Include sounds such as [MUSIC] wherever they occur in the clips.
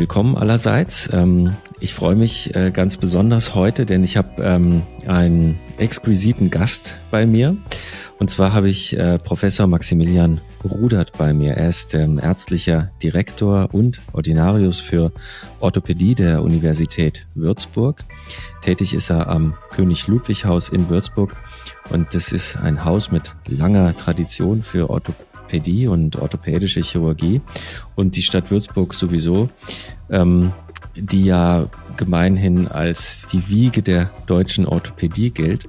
willkommen allerseits. Ähm, ich freue mich äh, ganz besonders heute, denn ich habe ähm, einen exquisiten Gast bei mir. Und zwar habe ich äh, Professor Maximilian Rudert bei mir. Er ist ähm, ärztlicher Direktor und Ordinarius für Orthopädie der Universität Würzburg. Tätig ist er am König Ludwig Haus in Würzburg und das ist ein Haus mit langer Tradition für Orthopädie und orthopädische Chirurgie. Und die Stadt Würzburg sowieso ähm, die ja gemeinhin als die Wiege der deutschen Orthopädie gilt.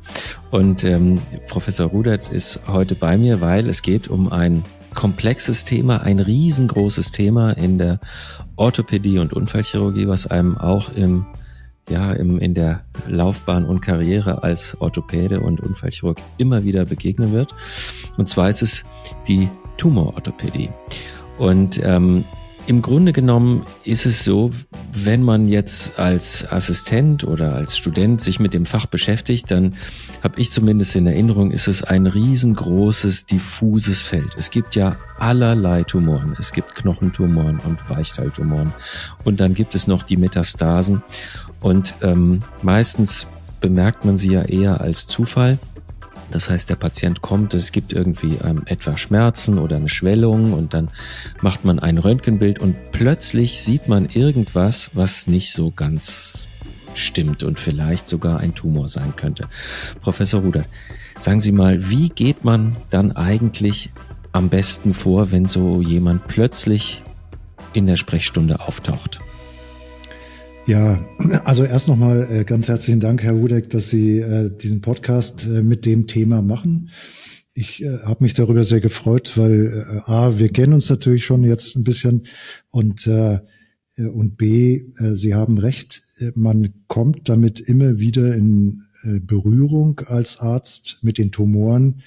Und ähm, Professor Rudert ist heute bei mir, weil es geht um ein komplexes Thema, ein riesengroßes Thema in der Orthopädie und Unfallchirurgie, was einem auch im ja, im, in der Laufbahn und Karriere als Orthopäde und Unfallchirurg immer wieder begegnen wird. Und zwar ist es die Tumororthopädie. Und ähm, im Grunde genommen ist es so, wenn man jetzt als Assistent oder als Student sich mit dem Fach beschäftigt, dann habe ich zumindest in Erinnerung, ist es ein riesengroßes, diffuses Feld. Es gibt ja allerlei Tumoren. Es gibt Knochentumoren und Weichteiltumoren. Und dann gibt es noch die Metastasen. Und ähm, meistens bemerkt man sie ja eher als Zufall. Das heißt, der Patient kommt, es gibt irgendwie ähm, etwa Schmerzen oder eine Schwellung und dann macht man ein Röntgenbild und plötzlich sieht man irgendwas, was nicht so ganz stimmt und vielleicht sogar ein Tumor sein könnte. Professor Ruder, sagen Sie mal, wie geht man dann eigentlich am besten vor, wenn so jemand plötzlich in der Sprechstunde auftaucht? Ja, also erst nochmal äh, ganz herzlichen Dank, Herr Wudeck, dass Sie äh, diesen Podcast äh, mit dem Thema machen. Ich äh, habe mich darüber sehr gefreut, weil äh, A, wir kennen uns natürlich schon jetzt ein bisschen und, äh, und B, äh, Sie haben recht, man kommt damit immer wieder in äh, Berührung als Arzt mit den Tumoren.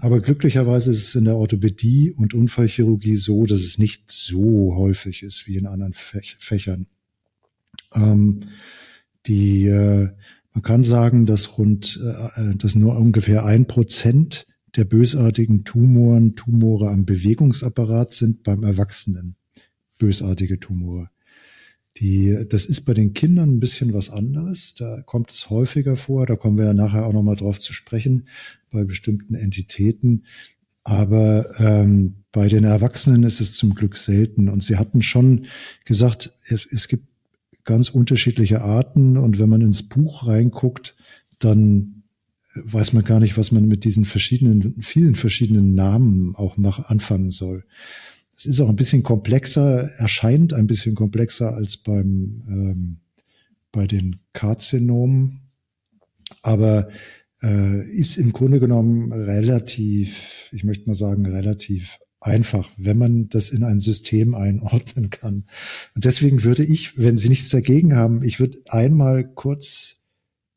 Aber glücklicherweise ist es in der Orthopädie und Unfallchirurgie so, dass es nicht so häufig ist wie in anderen Fächern. Ähm, die, äh, man kann sagen, dass rund, äh, dass nur ungefähr ein Prozent der bösartigen Tumoren Tumore am Bewegungsapparat sind beim Erwachsenen. Bösartige Tumore. Die, das ist bei den Kindern ein bisschen was anderes. Da kommt es häufiger vor. Da kommen wir ja nachher auch nochmal drauf zu sprechen, bei bestimmten Entitäten. Aber ähm, bei den Erwachsenen ist es zum Glück selten. Und Sie hatten schon gesagt, es gibt ganz unterschiedliche Arten. Und wenn man ins Buch reinguckt, dann weiß man gar nicht, was man mit diesen verschiedenen, vielen verschiedenen Namen auch mach, anfangen soll. Es ist auch ein bisschen komplexer, erscheint ein bisschen komplexer als beim, ähm, bei den Karzinomen, aber äh, ist im Grunde genommen relativ, ich möchte mal sagen, relativ einfach, wenn man das in ein System einordnen kann. Und deswegen würde ich, wenn Sie nichts dagegen haben, ich würde einmal kurz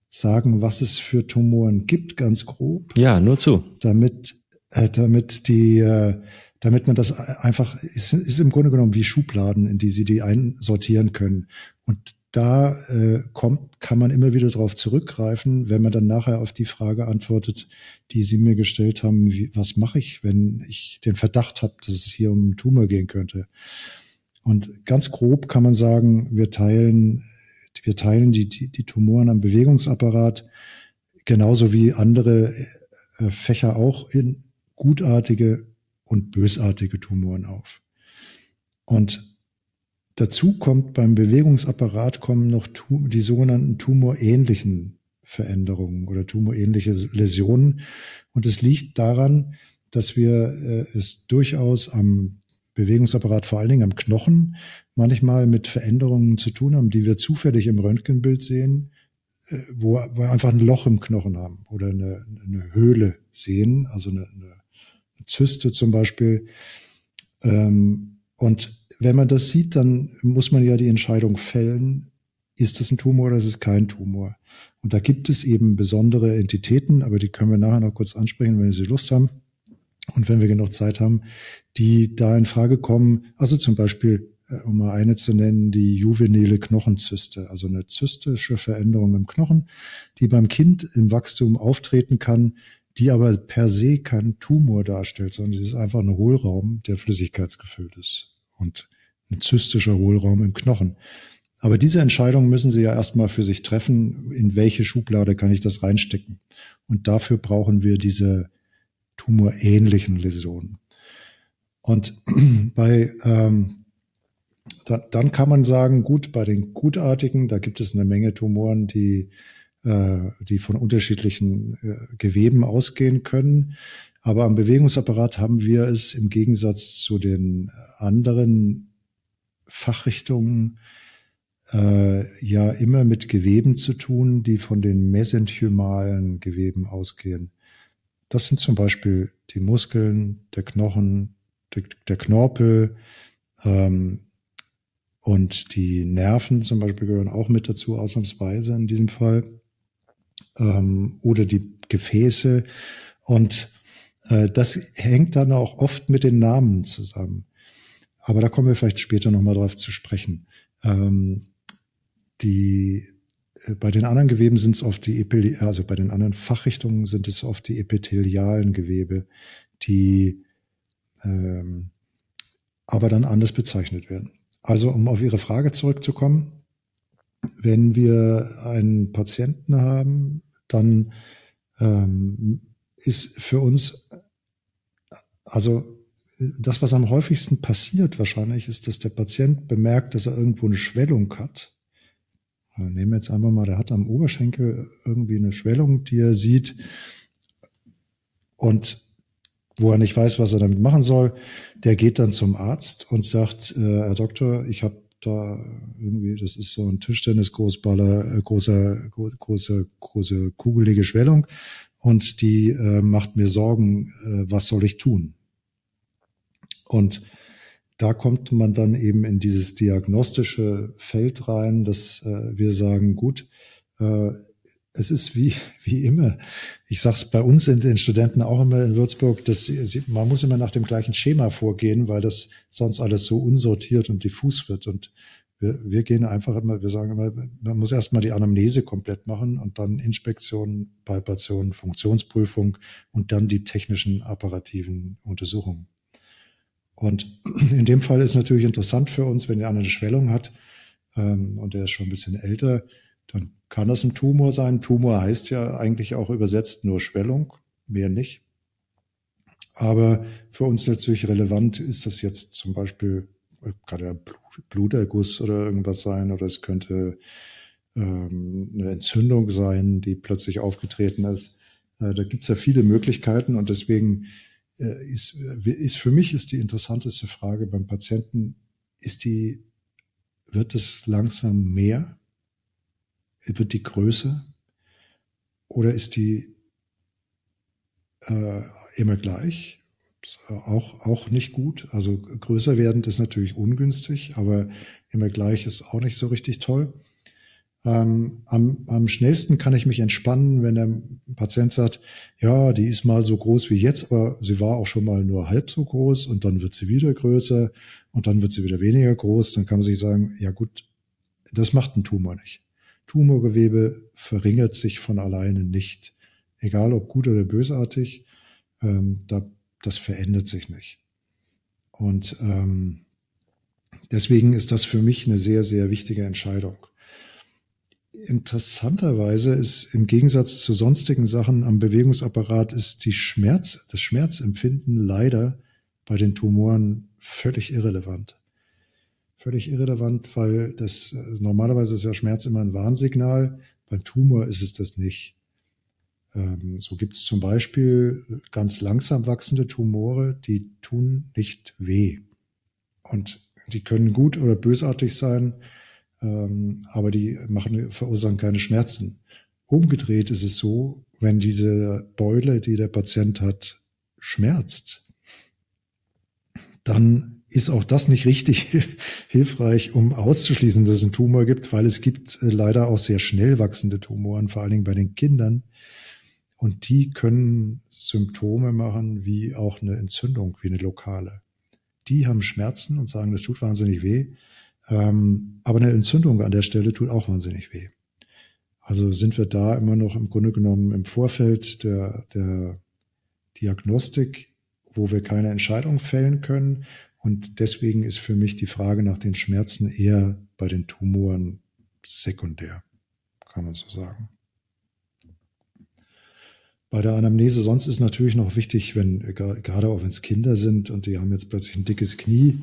sagen, was es für Tumoren gibt, ganz grob. Ja, nur zu. Damit, äh, damit die, äh, damit man das einfach, ist, ist im Grunde genommen wie Schubladen, in die Sie die einsortieren können. Und da äh, kommt, kann man immer wieder darauf zurückgreifen, wenn man dann nachher auf die Frage antwortet, die Sie mir gestellt haben, wie, was mache ich, wenn ich den Verdacht habe, dass es hier um einen Tumor gehen könnte. Und ganz grob kann man sagen, wir teilen, wir teilen die, die, die Tumoren am Bewegungsapparat genauso wie andere äh, Fächer auch in gutartige und bösartige Tumoren auf. Und Dazu kommt beim Bewegungsapparat kommen noch die sogenannten tumorähnlichen Veränderungen oder tumorähnliche Läsionen. Und es liegt daran, dass wir äh, es durchaus am Bewegungsapparat, vor allen Dingen am Knochen, manchmal mit Veränderungen zu tun haben, die wir zufällig im Röntgenbild sehen, äh, wo, wir einfach ein Loch im Knochen haben oder eine, eine Höhle sehen, also eine, eine Zyste zum Beispiel. Ähm, und wenn man das sieht, dann muss man ja die Entscheidung fällen, ist das ein Tumor oder ist es kein Tumor? Und da gibt es eben besondere Entitäten, aber die können wir nachher noch kurz ansprechen, wenn Sie Lust haben und wenn wir genug Zeit haben, die da in Frage kommen. Also zum Beispiel, äh, um mal eine zu nennen, die juvenile Knochenzyste, also eine zystische Veränderung im Knochen, die beim Kind im Wachstum auftreten kann, die aber per se kein Tumor darstellt, sondern sie ist einfach ein Hohlraum, der flüssigkeitsgefüllt ist. Und ein zystischer Hohlraum im Knochen. Aber diese Entscheidung müssen Sie ja erstmal für sich treffen, in welche Schublade kann ich das reinstecken. Und dafür brauchen wir diese tumorähnlichen Läsionen. Und [CLEARS THROAT] bei ähm, da, dann kann man sagen, gut, bei den gutartigen, da gibt es eine Menge Tumoren, die, äh, die von unterschiedlichen äh, Geweben ausgehen können. Aber am Bewegungsapparat haben wir es im Gegensatz zu den anderen Fachrichtungen äh, ja immer mit Geweben zu tun, die von den mesenchymalen Geweben ausgehen. Das sind zum Beispiel die Muskeln, der Knochen, der, der Knorpel ähm, und die Nerven zum Beispiel gehören auch mit dazu, ausnahmsweise in diesem Fall. Ähm, oder die Gefäße. Und das hängt dann auch oft mit den Namen zusammen. Aber da kommen wir vielleicht später nochmal drauf zu sprechen. Ähm, die, äh, bei den anderen Geweben sind es oft die Epithel also bei den anderen Fachrichtungen sind es oft die epithelialen Gewebe, die ähm, aber dann anders bezeichnet werden. Also um auf Ihre Frage zurückzukommen, wenn wir einen Patienten haben, dann ähm, ist für uns, also das, was am häufigsten passiert wahrscheinlich, ist, dass der Patient bemerkt, dass er irgendwo eine Schwellung hat. Nehmen wir jetzt einfach mal, der hat am Oberschenkel irgendwie eine Schwellung, die er sieht und wo er nicht weiß, was er damit machen soll. Der geht dann zum Arzt und sagt, äh, Herr Doktor, ich habe da irgendwie, das ist so ein Tischtennis-Großballer, äh, große, große, große kugelige Schwellung und die äh, macht mir Sorgen, äh, was soll ich tun? Und da kommt man dann eben in dieses diagnostische Feld rein, dass äh, wir sagen, gut, äh, es ist wie, [LAUGHS] wie immer. Ich sage es bei uns in den Studenten auch immer in Würzburg, dass sie, man muss immer nach dem gleichen Schema vorgehen, weil das sonst alles so unsortiert und diffus wird. Und wir, wir gehen einfach immer, wir sagen immer, man muss erstmal die Anamnese komplett machen und dann Inspektion, Palpation, Funktionsprüfung und dann die technischen apparativen Untersuchungen. Und [CLEARS THROAT] in dem Fall ist natürlich interessant für uns, wenn der eine Schwellung hat ähm, und der ist schon ein bisschen älter, dann kann das ein Tumor sein. Tumor heißt ja eigentlich auch übersetzt nur Schwellung, mehr nicht. Aber für uns natürlich relevant ist das jetzt zum Beispiel, ja Bluterguss oder irgendwas sein, oder es könnte ähm, eine Entzündung sein, die plötzlich aufgetreten ist. Äh, da gibt es ja viele Möglichkeiten und deswegen äh, ist, äh, ist für mich ist die interessanteste Frage beim Patienten, ist die, wird es langsam mehr? Wird die größer? Oder ist die äh, immer gleich? Auch, auch nicht gut. Also größer werden ist natürlich ungünstig, aber immer gleich ist auch nicht so richtig toll. Ähm, am, am schnellsten kann ich mich entspannen, wenn der Patient sagt, ja, die ist mal so groß wie jetzt, aber sie war auch schon mal nur halb so groß und dann wird sie wieder größer und dann wird sie wieder weniger groß. Dann kann man sich sagen, ja gut, das macht ein Tumor nicht. Tumorgewebe verringert sich von alleine nicht. Egal ob gut oder bösartig, ähm, da, das verändert sich nicht. Und ähm, deswegen ist das für mich eine sehr, sehr wichtige Entscheidung interessanterweise ist im Gegensatz zu sonstigen Sachen am Bewegungsapparat ist die Schmerz, das Schmerzempfinden leider bei den Tumoren völlig irrelevant. Völlig irrelevant, weil das normalerweise ist ja Schmerz immer ein Warnsignal. Beim Tumor ist es das nicht. Ähm, so gibt es zum Beispiel ganz langsam wachsende Tumore, die tun nicht weh. Und die können gut oder bösartig sein ähm, aber die machen, verursachen keine Schmerzen. Umgedreht ist es so, wenn diese Beule, die der Patient hat, schmerzt, dann ist auch das nicht richtig [LAUGHS] hilfreich, um auszuschließen, dass es einen Tumor gibt, weil es gibt äh, leider auch sehr schnell wachsende Tumoren, vor allen Dingen bei den Kindern. Und die können Symptome machen wie auch eine Entzündung, wie eine lokale. Die haben Schmerzen und sagen, das tut wahnsinnig weh. Ähm, aber eine Entzündung an der Stelle tut auch wahnsinnig weh. Also sind wir da immer noch im Grunde genommen im Vorfeld der, der Diagnostik, wo wir keine Entscheidung fällen können. Und deswegen ist für mich die Frage nach den Schmerzen eher bei den Tumoren sekundär, kann man so sagen. Bei der Anamnese sonst ist natürlich noch wichtig, wenn gerade auch wenn es Kinder sind und die haben jetzt plötzlich ein dickes Knie,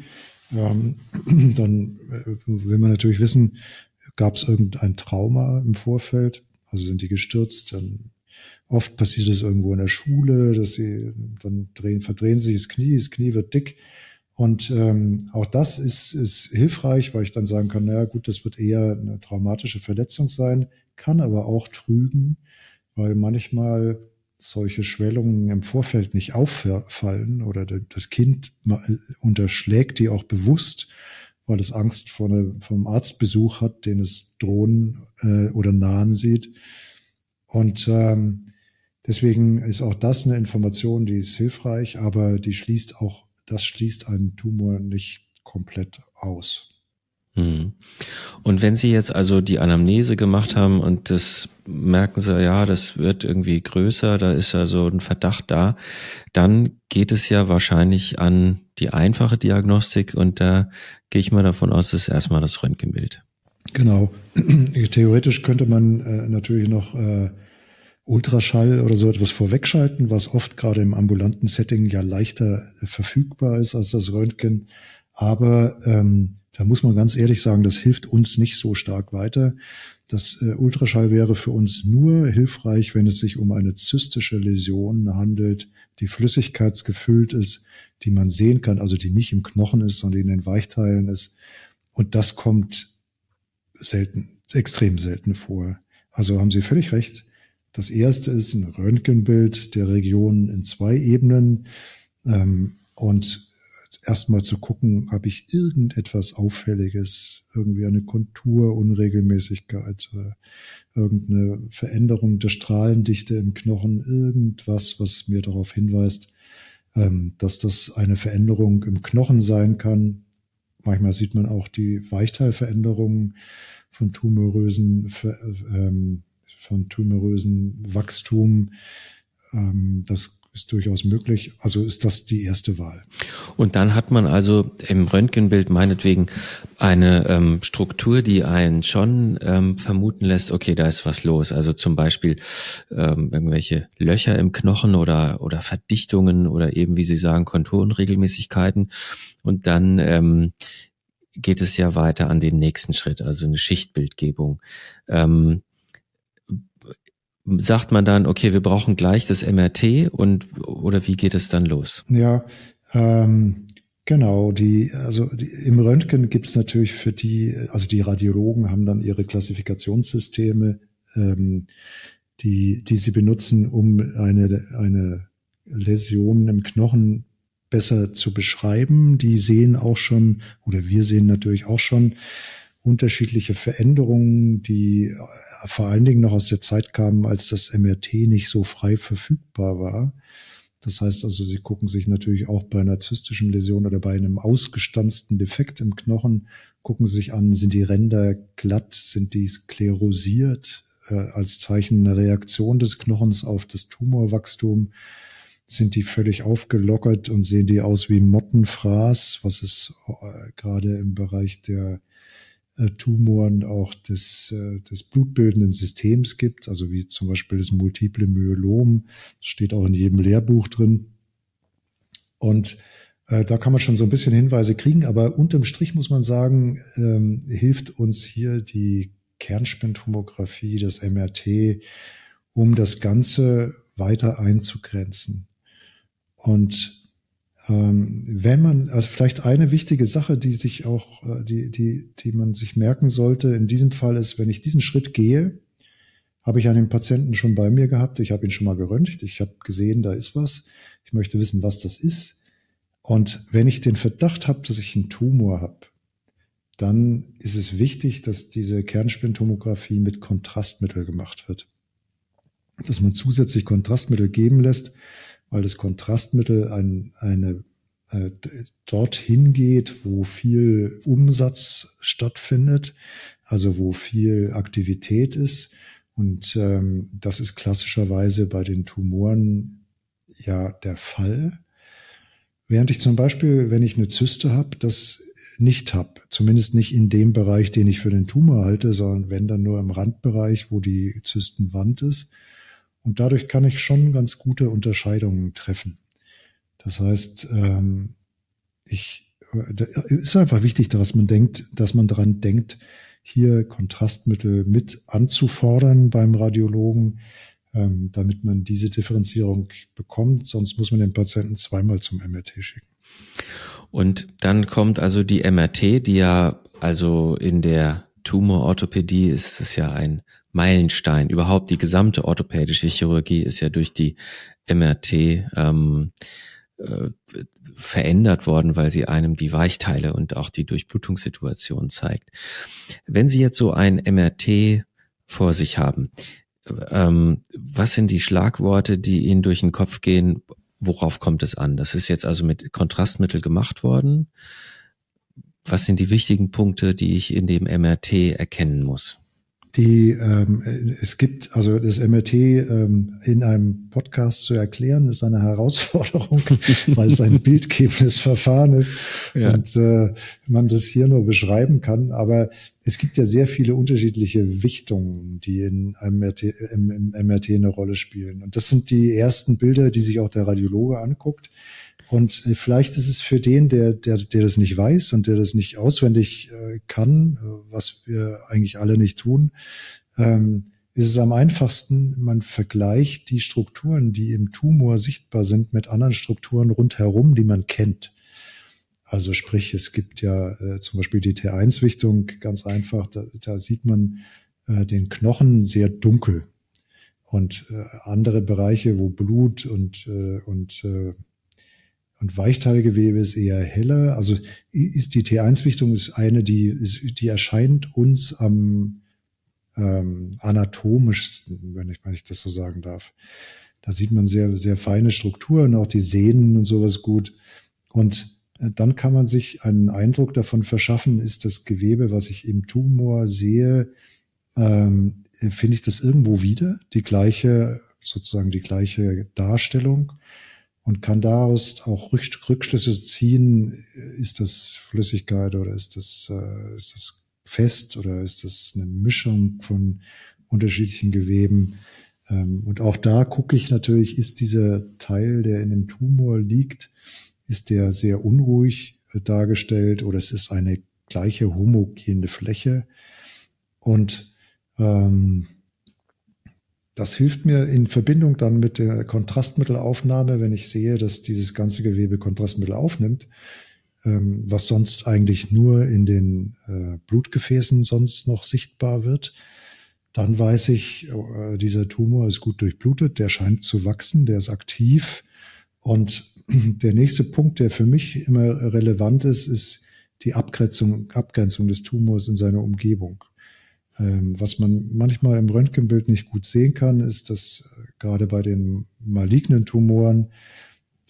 ähm, [CLEARS THROAT] dann äh, will man natürlich wissen, gab es irgendein Trauma im Vorfeld? Also sind die gestürzt? Dann oft passiert es irgendwo in der Schule, dass sie dann drehen, verdrehen sich das Knie, das Knie wird dick. Und ähm, auch das ist, ist hilfreich, weil ich dann sagen kann, naja gut, das wird eher eine traumatische Verletzung sein, kann aber auch trügen, weil manchmal solche Schwellungen im Vorfeld nicht auffallen oder das Kind unterschlägt die auch bewusst, weil es Angst vor eine, vom Arztbesuch hat, den es drohen äh, oder nahen sieht. Und ähm, deswegen ist auch das eine Information, die ist hilfreich, aber die schließt auch, das schließt einen Tumor nicht komplett aus. Hm. Und wenn Sie jetzt also die Anamnese gemacht haben und das merken Sie, ja, das wird irgendwie größer, da ist ja so ein Verdacht da, dann geht es ja wahrscheinlich an die einfache Diagnostik und da gehe ich mal davon aus, das ist erstmal das Röntgenbild. Genau. [CLEARS THROAT] Theoretisch könnte man äh, natürlich noch äh, Ultraschall oder so etwas vorwegschalten, was oft gerade im ambulanten Setting ja leichter äh, verfügbar ist als das Röntgen. Aber ähm, da muss man ganz ehrlich sagen, das hilft uns nicht so stark weiter. Das äh, Ultraschall wäre für uns nur hilfreich, wenn es sich um eine zystische Läsion handelt, die flüssigkeitsgefüllt ist, die man sehen kann, also die nicht im Knochen ist, sondern in den Weichteilen ist. Und das kommt selten, extrem selten vor. Also haben Sie völlig recht. Das erste ist ein Röntgenbild der Region in zwei Ebenen. Ähm, und erstmal zu gucken, habe ich irgendetwas Auffälliges, irgendwie eine Kontur, Unregelmäßigkeit, äh, irgendeine Veränderung der Strahlendichte im Knochen, irgendwas, was mir darauf hinweist, ähm, dass das eine Veränderung im Knochen sein kann. Manchmal sieht man auch die Weichteilveränderungen von tumorösen, ähm, von tumorösen Wachstum. Ähm, das ist durchaus möglich. Also ist das die erste Wahl. Und dann hat man also im Röntgenbild meinetwegen eine ähm, Struktur, die einen schon ähm, vermuten lässt, okay, da ist was los. Also zum Beispiel ähm, irgendwelche Löcher im Knochen oder, oder Verdichtungen oder eben, wie Sie sagen, Konturenregelmäßigkeiten. Und dann ähm, geht es ja weiter an den nächsten Schritt, also eine Schichtbildgebung. Ähm, sagt man dann, okay, wir brauchen gleich das MRT und oder wie geht es dann los? Ja, ähm, genau. Die, also die, im Röntgen gibt es natürlich für die, also die Radiologen haben dann ihre Klassifikationssysteme, ähm, die, die sie benutzen, um eine, eine Läsion im Knochen besser zu beschreiben. Die sehen auch schon, oder wir sehen natürlich auch schon, unterschiedliche Veränderungen, die äh, vor allen Dingen noch aus der Zeit kamen, als das MRT nicht so frei verfügbar war. Das heißt also, sie gucken sich natürlich auch bei einer zystischen Läsion oder bei einem ausgestanzten Defekt im Knochen, gucken sich an, sind die Ränder glatt, sind die sklerosiert äh, als Zeichen einer Reaktion des Knochens auf das Tumorwachstum, sind die völlig aufgelockert und sehen die aus wie Mottenfraß, was es äh, gerade im Bereich der Tumoren auch des, äh, des blutbildenden Systems gibt, also wie zum Beispiel das multiple Myelom, steht auch in jedem Lehrbuch drin. Und äh, da kann man schon so ein bisschen Hinweise kriegen, aber unterm Strich muss man sagen, ähm, hilft uns hier die Kernspintomographie, das MRT, um das Ganze weiter einzugrenzen. Und wenn man, also vielleicht eine wichtige Sache, die sich auch, äh, die, die, die man sich merken sollte in diesem Fall ist, wenn ich diesen Schritt gehe, habe ich einen Patienten schon bei mir gehabt, ich habe ihn schon mal geröntgt, ich habe gesehen, da ist was, ich möchte wissen, was das ist. Und wenn ich den Verdacht habe, dass ich einen Tumor habe, dann ist es wichtig, dass diese Kernspintomographie mit Kontrastmittel gemacht wird. Dass man zusätzlich Kontrastmittel geben lässt, weil das Kontrastmittel ein, eine äh, dorthin geht, wo viel Umsatz stattfindet, also wo viel Aktivität ist. Und ähm, das ist klassischerweise bei den Tumoren ja der Fall. Während ich zum Beispiel, wenn ich eine Zyste habe, das nicht habe. Zumindest nicht in dem Bereich, den ich für den Tumor halte, sondern wenn dann nur im Randbereich, wo die Zystenwand ist. Und dadurch kann ich schon ganz gute Unterscheidungen treffen. Das heißt, ähm, ich, es ist einfach wichtig, dass man denkt, dass man daran denkt, hier Kontrastmittel mit anzufordern beim Radiologen, ähm, damit man diese Differenzierung bekommt. Sonst muss man den Patienten zweimal zum MRT schicken. Und dann kommt also die MRT, die ja also in der Tumororthopädie ist es ja ein Meilenstein. Überhaupt die gesamte orthopädische Chirurgie ist ja durch die MRT ähm, äh, verändert worden, weil sie einem die Weichteile und auch die Durchblutungssituation zeigt. Wenn Sie jetzt so ein MRT vor sich haben, ähm, was sind die Schlagworte, die Ihnen durch den Kopf gehen? Worauf kommt es an? Das ist jetzt also mit Kontrastmittel gemacht worden. Was sind die wichtigen Punkte, die ich in dem MRT erkennen muss? Die ähm, es gibt also das MRT ähm, in einem Podcast zu erklären ist eine Herausforderung, [LAUGHS] weil es ein bildgebendes Verfahren ist ja. und äh, man das hier nur beschreiben kann. Aber es gibt ja sehr viele unterschiedliche Wichtungen, die in einem MRT, im, im MRT eine Rolle spielen. Und das sind die ersten Bilder, die sich auch der Radiologe anguckt. Und äh, vielleicht ist es für den, der, der, der das nicht weiß und der das nicht auswendig äh, kann, äh, was wir eigentlich alle nicht tun, ähm, ist es am einfachsten, man vergleicht die Strukturen, die im Tumor sichtbar sind, mit anderen Strukturen rundherum, die man kennt. Also sprich, es gibt ja zum Beispiel die T1-Wichtung, ganz einfach, da, da sieht man den Knochen sehr dunkel. Und andere Bereiche, wo Blut und, und und Weichteilgewebe ist eher heller. Also ist die T1-Wichtung ist eine, die, ist, die erscheint uns am ähm, anatomischsten, wenn ich, wenn ich das so sagen darf. Da sieht man sehr, sehr feine Strukturen, auch die Sehnen und sowas gut. Und äh, dann kann man sich einen Eindruck davon verschaffen, ist das Gewebe, was ich im Tumor sehe, ähm, finde ich das irgendwo wieder, die gleiche, sozusagen die gleiche Darstellung und kann daraus auch Rückschlüsse ziehen, ist das Flüssigkeit oder ist das, äh, ist das fest oder ist das eine Mischung von unterschiedlichen Geweben. Ähm, und auch da gucke ich natürlich, ist dieser Teil, der in dem Tumor liegt, ist der sehr unruhig äh, dargestellt oder es ist eine gleiche homogene Fläche. Und ähm, das hilft mir in Verbindung dann mit der Kontrastmittelaufnahme, wenn ich sehe, dass dieses ganze Gewebe Kontrastmittel aufnimmt, ähm, was sonst eigentlich nur in den äh, Blutgefäßen sonst noch sichtbar wird. Dann weiß ich, äh, dieser Tumor ist gut durchblutet, der scheint zu wachsen, der ist aktiv. Und [CLEARS THROAT] der nächste Punkt, der für mich immer relevant ist, ist die Abgrenzung, Abgrenzung des Tumors in seiner Umgebung. Ähm, was man manchmal im Röntgenbild nicht gut sehen kann, ist, dass äh, gerade bei den malignen Tumoren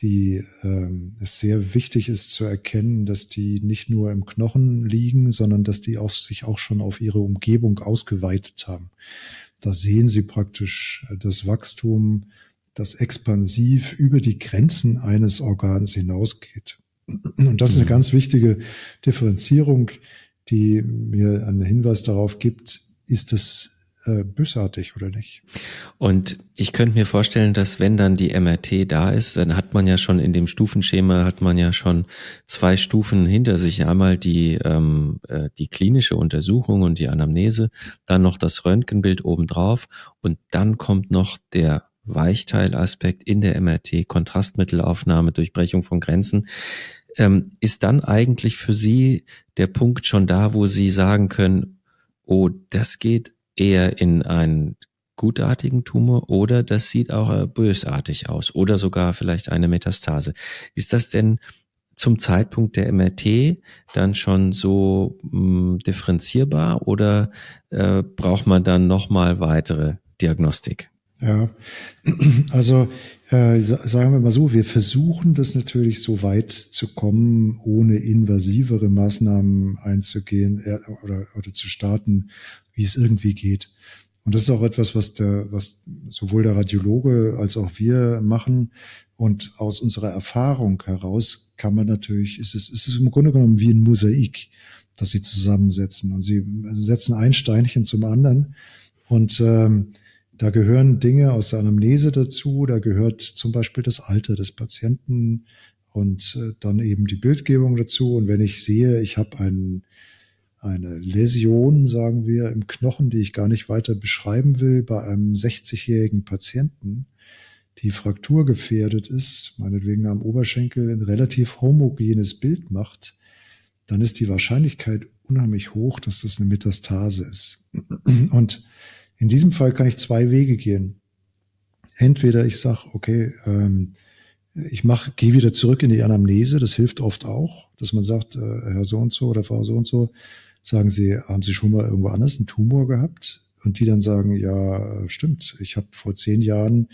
die ähm, es sehr wichtig ist zu erkennen, dass die nicht nur im Knochen liegen, sondern dass die auch, sich auch schon auf ihre Umgebung ausgeweitet haben. Da sehen Sie praktisch äh, das Wachstum, das expansiv über die Grenzen eines Organs hinausgeht. Und das ist eine mhm. ganz wichtige Differenzierung, die mir einen Hinweis darauf gibt, ist das äh, bösartig oder nicht? Und ich könnte mir vorstellen, dass wenn dann die MRT da ist, dann hat man ja schon in dem Stufenschema hat man ja schon zwei Stufen hinter sich. Einmal die ähm, äh, die klinische Untersuchung und die Anamnese, dann noch das Röntgenbild obendrauf und dann kommt noch der Weichteilaspekt in der MRT, Kontrastmittelaufnahme, Durchbrechung von Grenzen. Ähm, ist dann eigentlich für Sie der Punkt schon da, wo Sie sagen können, oh, das geht eher in einen gutartigen Tumor oder das sieht auch bösartig aus oder sogar vielleicht eine Metastase. Ist das denn zum Zeitpunkt der MRT dann schon so mh, hm, differenzierbar oder äh, braucht man dann nochmal weitere Diagnostik? Ja, [CLEARS THROAT] also äh, sagen wir mal so, wir versuchen das natürlich so weit zu kommen, ohne invasivere Maßnahmen einzugehen äh, oder, oder zu starten, wie es irgendwie geht. Und das ist auch etwas, was der, was sowohl der Radiologe als auch wir machen. Und aus unserer Erfahrung heraus kann man natürlich, ist es, ist es im Grunde genommen wie ein Mosaik, das sie zusammensetzen. Und sie setzen ein Steinchen zum anderen. Und ähm, da gehören Dinge aus der Anamnese dazu. Da gehört zum Beispiel das Alter des Patienten und äh, dann eben die Bildgebung dazu. Und wenn ich sehe, ich habe ein, eine Läsion, sagen wir, im Knochen, die ich gar nicht weiter beschreiben will, bei einem 60-jährigen Patienten, die frakturgefährdet ist, meinetwegen am Oberschenkel ein relativ homogenes Bild macht, dann ist die Wahrscheinlichkeit unheimlich hoch, dass das eine Metastase ist. Und in diesem Fall kann ich zwei Wege gehen. Entweder ich sage, okay, ähm, ich mach, gehe wieder zurück in die Anamnese, das hilft oft auch, dass man sagt, äh, Herr so und so oder Frau so und so, sagen Sie, haben Sie schon mal irgendwo anders einen Tumor gehabt? Und die dann sagen, ja, stimmt, ich habe vor zehn Jahren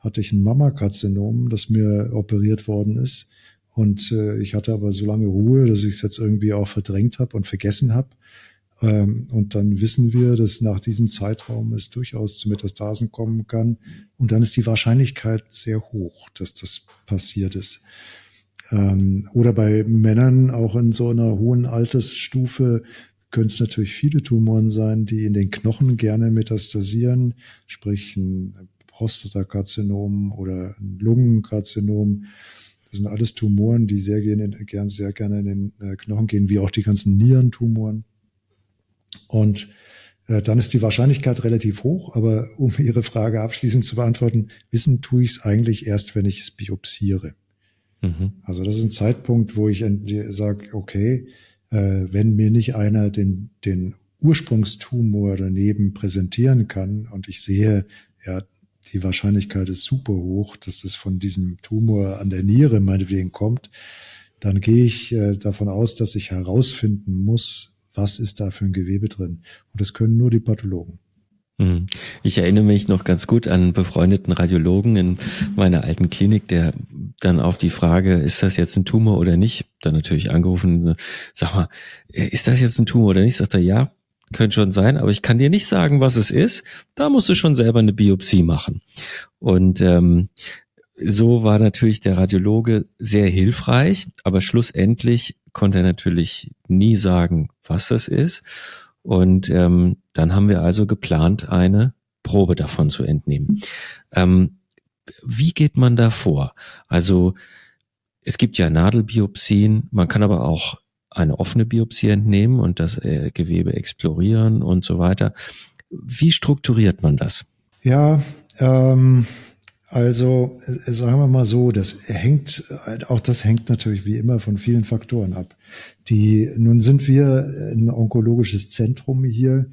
hatte ich ein Mammakarzinom, das mir operiert worden ist. Und äh, ich hatte aber so lange Ruhe, dass ich es jetzt irgendwie auch verdrängt habe und vergessen habe. Ähm, und dann wissen wir, dass nach diesem Zeitraum es durchaus zu Metastasen kommen kann. Und dann ist die Wahrscheinlichkeit sehr hoch, dass das passiert ist. Ähm, oder bei Männern auch in so einer hohen Altersstufe können es natürlich viele Tumoren sein, die in den Knochen gerne metastasieren, sprich ein Prostatakarzinom oder ein Lungenkarzinom. Das sind alles Tumoren, die sehr gerne, gern, sehr gerne in den äh, Knochen gehen, wie auch die ganzen Nierentumoren. Und äh, dann ist die Wahrscheinlichkeit relativ hoch, aber um [LAUGHS] Ihre Frage abschließend zu beantworten, wissen tue ich es eigentlich erst, wenn ich es biopsiere. Mhm. Also das ist ein Zeitpunkt, wo ich sage, okay, äh, wenn mir nicht einer den, den Ursprungstumor daneben präsentieren kann und ich sehe, ja, die Wahrscheinlichkeit ist super hoch, dass das von diesem Tumor an der Niere meinetwegen kommt, dann gehe ich äh, davon aus, dass ich herausfinden muss, was ist da für ein Gewebe drin. Und das können nur die Pathologen. Hm. Ich erinnere mich noch ganz gut an einen befreundeten Radiologen in meiner alten Klinik, der dann auf die Frage, ist das jetzt ein Tumor oder nicht, dann natürlich angerufen, sag mal, ist das jetzt ein Tumor oder nicht? Sagt er, ja, könnte schon sein, aber ich kann dir nicht sagen, was es ist. Da musst du schon selber eine Biopsie machen. Und ähm, so war natürlich der Radiologe sehr hilfreich, aber schlussendlich konnte er natürlich nie sagen, was das ist. Und ähm, dann haben wir also geplant, eine Probe davon zu entnehmen. Ähm, wie geht man da vor? Also es gibt ja Nadelbiopsien, man kann aber auch eine offene Biopsie entnehmen und das äh, Gewebe explorieren und so weiter. Wie strukturiert man das? Ja, ähm, also äh, sagen wir mal so, das hängt, auch das hängt natürlich wie immer von vielen Faktoren ab. Die, nun sind wir ein onkologisches Zentrum hier,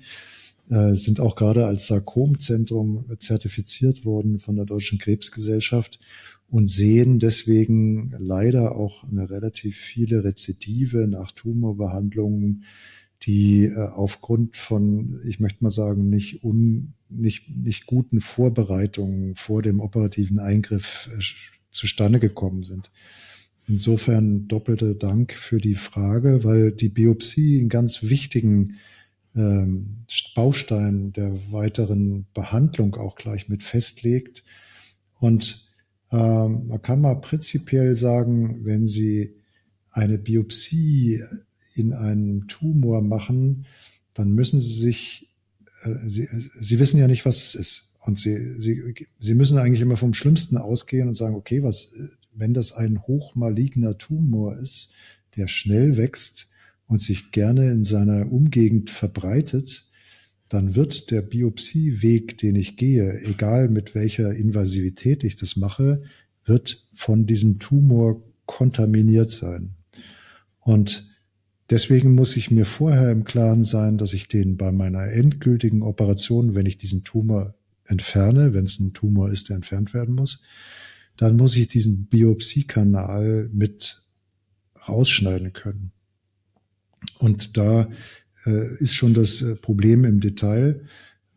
äh, sind auch gerade als Sarkomzentrum zertifiziert worden von der Deutschen Krebsgesellschaft und sehen deswegen leider auch eine relativ viele Rezidive nach Tumorbehandlungen, die äh, aufgrund von, ich möchte mal sagen, nicht, un, nicht, nicht guten Vorbereitungen vor dem operativen Eingriff äh, zustande gekommen sind. Insofern doppelter Dank für die Frage, weil die Biopsie einen ganz wichtigen ähm, Baustein der weiteren Behandlung auch gleich mit festlegt. Und ähm, man kann mal prinzipiell sagen, wenn Sie eine Biopsie in einem Tumor machen, dann müssen Sie sich, äh, Sie, Sie wissen ja nicht, was es ist. Und Sie, Sie, Sie müssen eigentlich immer vom Schlimmsten ausgehen und sagen, okay, was, wenn das ein hochmaligner Tumor ist, der schnell wächst und sich gerne in seiner Umgegend verbreitet, dann wird der Biopsieweg, den ich gehe, egal mit welcher Invasivität ich das mache, wird von diesem Tumor kontaminiert sein. Und deswegen muss ich mir vorher im Klaren sein, dass ich den bei meiner endgültigen Operation, wenn ich diesen Tumor entferne, wenn es ein Tumor ist, der entfernt werden muss, dann muss ich diesen Biopsiekanal mit rausschneiden können. Und da äh, ist schon das äh, Problem im Detail,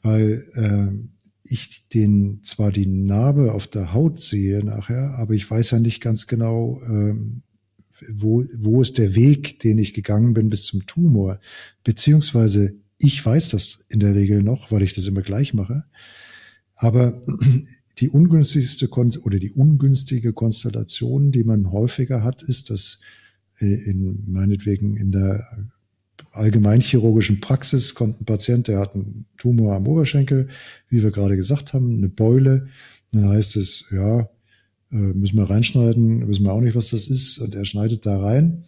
weil äh, ich den zwar die Narbe auf der Haut sehe nachher, aber ich weiß ja nicht ganz genau, ähm, wo, wo ist der Weg, den ich gegangen bin bis zum Tumor, beziehungsweise ich weiß das in der Regel noch, weil ich das immer gleich mache. Aber [CLEARS THROAT] die ungünstigste Kon oder die ungünstige Konstellation, die man häufiger hat, ist, dass äh, in meinetwegen in der allgemeinchirurgischen Praxis kommt ein Patient, der hat einen Tumor am Oberschenkel, wie wir gerade gesagt haben, eine Beule. Dann heißt es, ja, äh, müssen wir reinschneiden, wissen wir auch nicht, was das ist. Und er schneidet da rein.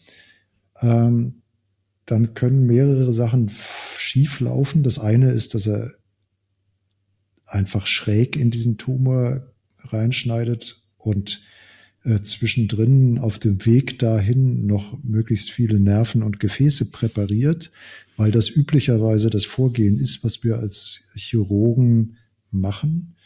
Ähm, dann können mehrere Sachen schief laufen. Das eine ist, dass er einfach schräg in diesen Tumor reinschneidet und äh, zwischendrin auf dem Weg dahin noch möglichst viele Nerven und Gefäße präpariert, weil das üblicherweise das Vorgehen ist, was wir als Chirurgen machen.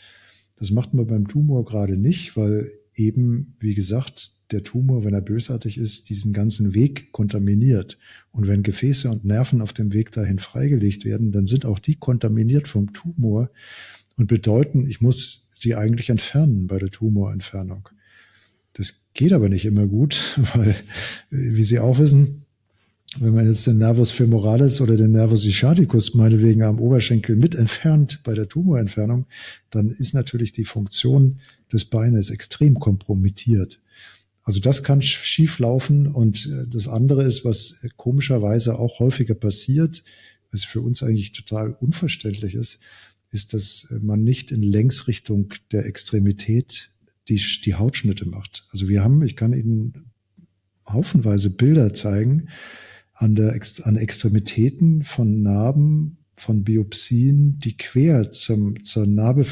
Das macht man beim Tumor gerade nicht, weil eben, wie gesagt, der Tumor, wenn er bösartig ist, diesen ganzen Weg kontaminiert. Und wenn Gefäße und Nerven auf dem Weg dahin freigelegt werden, dann sind auch die kontaminiert vom Tumor und bedeuten, ich muss sie eigentlich entfernen bei der Tumorentfernung. Das geht aber nicht immer gut, [LAUGHS] weil, wie Sie auch wissen, wenn man jetzt den Nervus femoralis oder den Nervus sciaticus meinetwegen am Oberschenkel mit entfernt bei der Tumorentfernung, dann ist natürlich die Funktion des Beines extrem kompromittiert. Also das kann schief laufen und äh, das andere ist, was komischerweise auch häufiger passiert, was für uns eigentlich total unverständlich ist, ist, dass man nicht in Längsrichtung der Extremität die, die Hautschnitte macht. Also wir haben, ich kann Ihnen haufenweise Bilder zeigen an der an Extremitäten von Narben, von Biopsien, die quer zum, zur Narbe,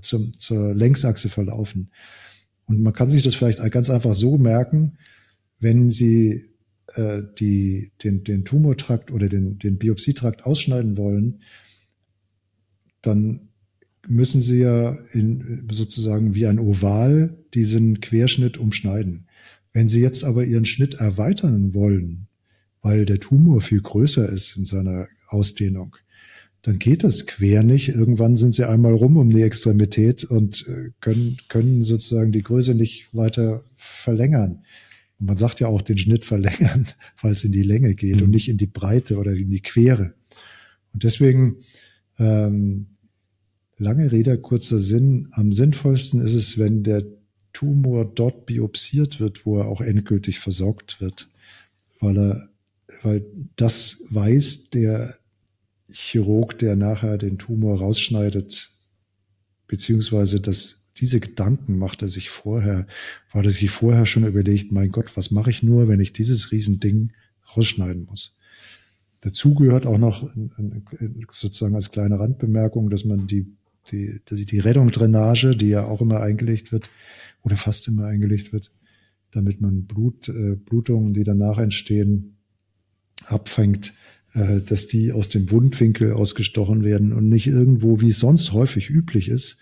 zum, zur Längsachse verlaufen. Und man kann sich das vielleicht ganz einfach so merken, wenn Sie äh, die, den, den Tumortrakt oder den, den Biopsietrakt ausschneiden wollen, dann müssen Sie ja in, sozusagen wie ein Oval diesen Querschnitt umschneiden. Wenn Sie jetzt aber Ihren Schnitt erweitern wollen, weil der Tumor viel größer ist in seiner Ausdehnung, dann geht das quer nicht. Irgendwann sind sie einmal rum um die Extremität und äh, können, können sozusagen die Größe nicht weiter verlängern. Und man sagt ja auch den Schnitt verlängern, [LAUGHS] weil es in die Länge geht mhm. und nicht in die Breite oder in die Quere. Und deswegen ähm, Lange Rede, kurzer Sinn. Am sinnvollsten ist es, wenn der Tumor dort biopsiert wird, wo er auch endgültig versorgt wird, weil er, weil das weiß der Chirurg, der nachher den Tumor rausschneidet, beziehungsweise dass diese Gedanken macht er sich vorher, weil er sich vorher schon überlegt, mein Gott, was mache ich nur, wenn ich dieses Riesending rausschneiden muss? Dazu gehört auch noch sozusagen als kleine Randbemerkung, dass man die die, die, die Rettungsdrainage, die ja auch immer eingelegt wird oder fast immer eingelegt wird, damit man Blut, äh, Blutungen, die danach entstehen, abfängt, äh, dass die aus dem Wundwinkel ausgestochen werden und nicht irgendwo, wie es sonst häufig üblich ist,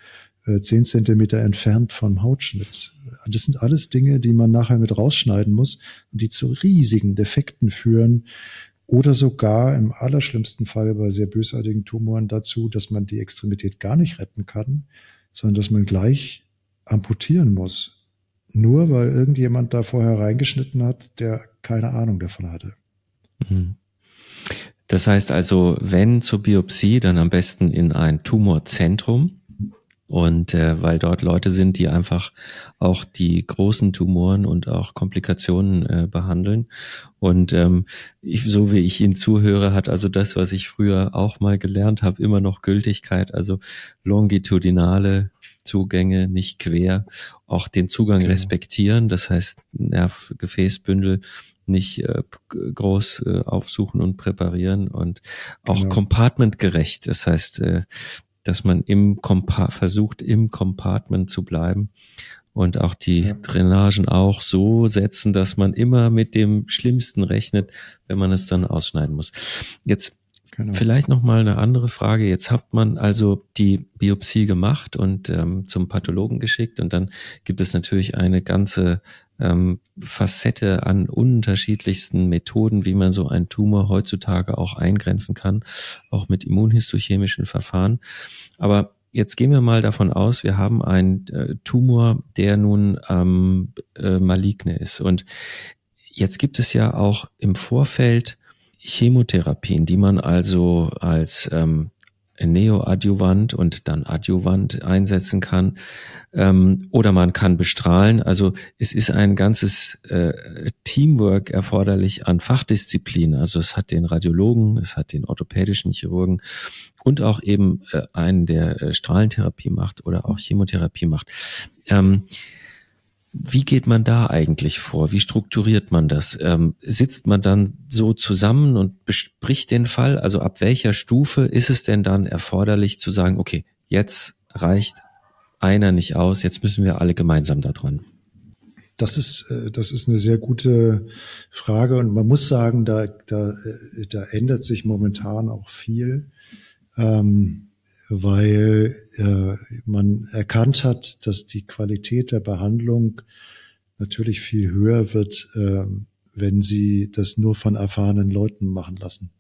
äh, zehn Zentimeter entfernt vom Hautschnitt. Das sind alles Dinge, die man nachher mit rausschneiden muss und die zu riesigen Defekten führen, oder sogar im allerschlimmsten Fall bei sehr bösartigen Tumoren dazu, dass man die Extremität gar nicht retten kann, sondern dass man gleich amputieren muss. Nur weil irgendjemand da vorher reingeschnitten hat, der keine Ahnung davon hatte. Mhm. Das heißt also, wenn zur Biopsie, dann am besten in ein Tumorzentrum, und äh, weil dort Leute sind, die einfach auch die großen Tumoren und auch Komplikationen äh, behandeln. Und ähm, ich, so wie ich Ihnen zuhöre, hat also das, was ich früher auch mal gelernt habe, immer noch Gültigkeit. Also longitudinale Zugänge, nicht quer, auch den Zugang genau. respektieren. Das heißt, Nervgefäßbündel nicht äh, groß äh, aufsuchen und präparieren und auch genau. compartmentgerecht. Das heißt, äh, dass man im Compa versucht, im Compartment zu bleiben und auch die ja. Drainagen auch so setzen, dass man immer mit dem Schlimmsten rechnet, wenn man es dann ausschneiden muss. Jetzt genau. vielleicht noch mal eine andere Frage. Jetzt hat man also die Biopsie gemacht und ähm, zum Pathologen geschickt und dann gibt es natürlich eine ganze ähm, Facette an unterschiedlichsten Methoden, wie man so einen Tumor heutzutage auch eingrenzen kann, auch mit immunhistochemischen Verfahren. Aber jetzt gehen wir mal davon aus, wir haben einen äh, Tumor, der nun ähm, äh, maligne ist. Und jetzt gibt es ja auch im Vorfeld Chemotherapien, die man also als ähm, Neoadjuvant und dann Adjuvant einsetzen kann. Ähm, oder man kann bestrahlen. Also es ist ein ganzes äh, Teamwork erforderlich an Fachdisziplinen. Also es hat den Radiologen, es hat den orthopädischen Chirurgen und auch eben äh, einen, der äh, Strahlentherapie macht oder auch Chemotherapie macht. Ähm, wie geht man da eigentlich vor? Wie strukturiert man das? Ähm, sitzt man dann so zusammen und bespricht den Fall? Also ab welcher Stufe ist es denn dann erforderlich zu sagen, okay, jetzt reicht einer nicht aus, jetzt müssen wir alle gemeinsam da dran? Das ist, äh, das ist eine sehr gute Frage und man muss sagen, da, da, äh, da ändert sich momentan auch viel. Ähm, weil äh, man erkannt hat, dass die Qualität der Behandlung natürlich viel höher wird, äh, wenn sie das nur von erfahrenen Leuten machen lassen.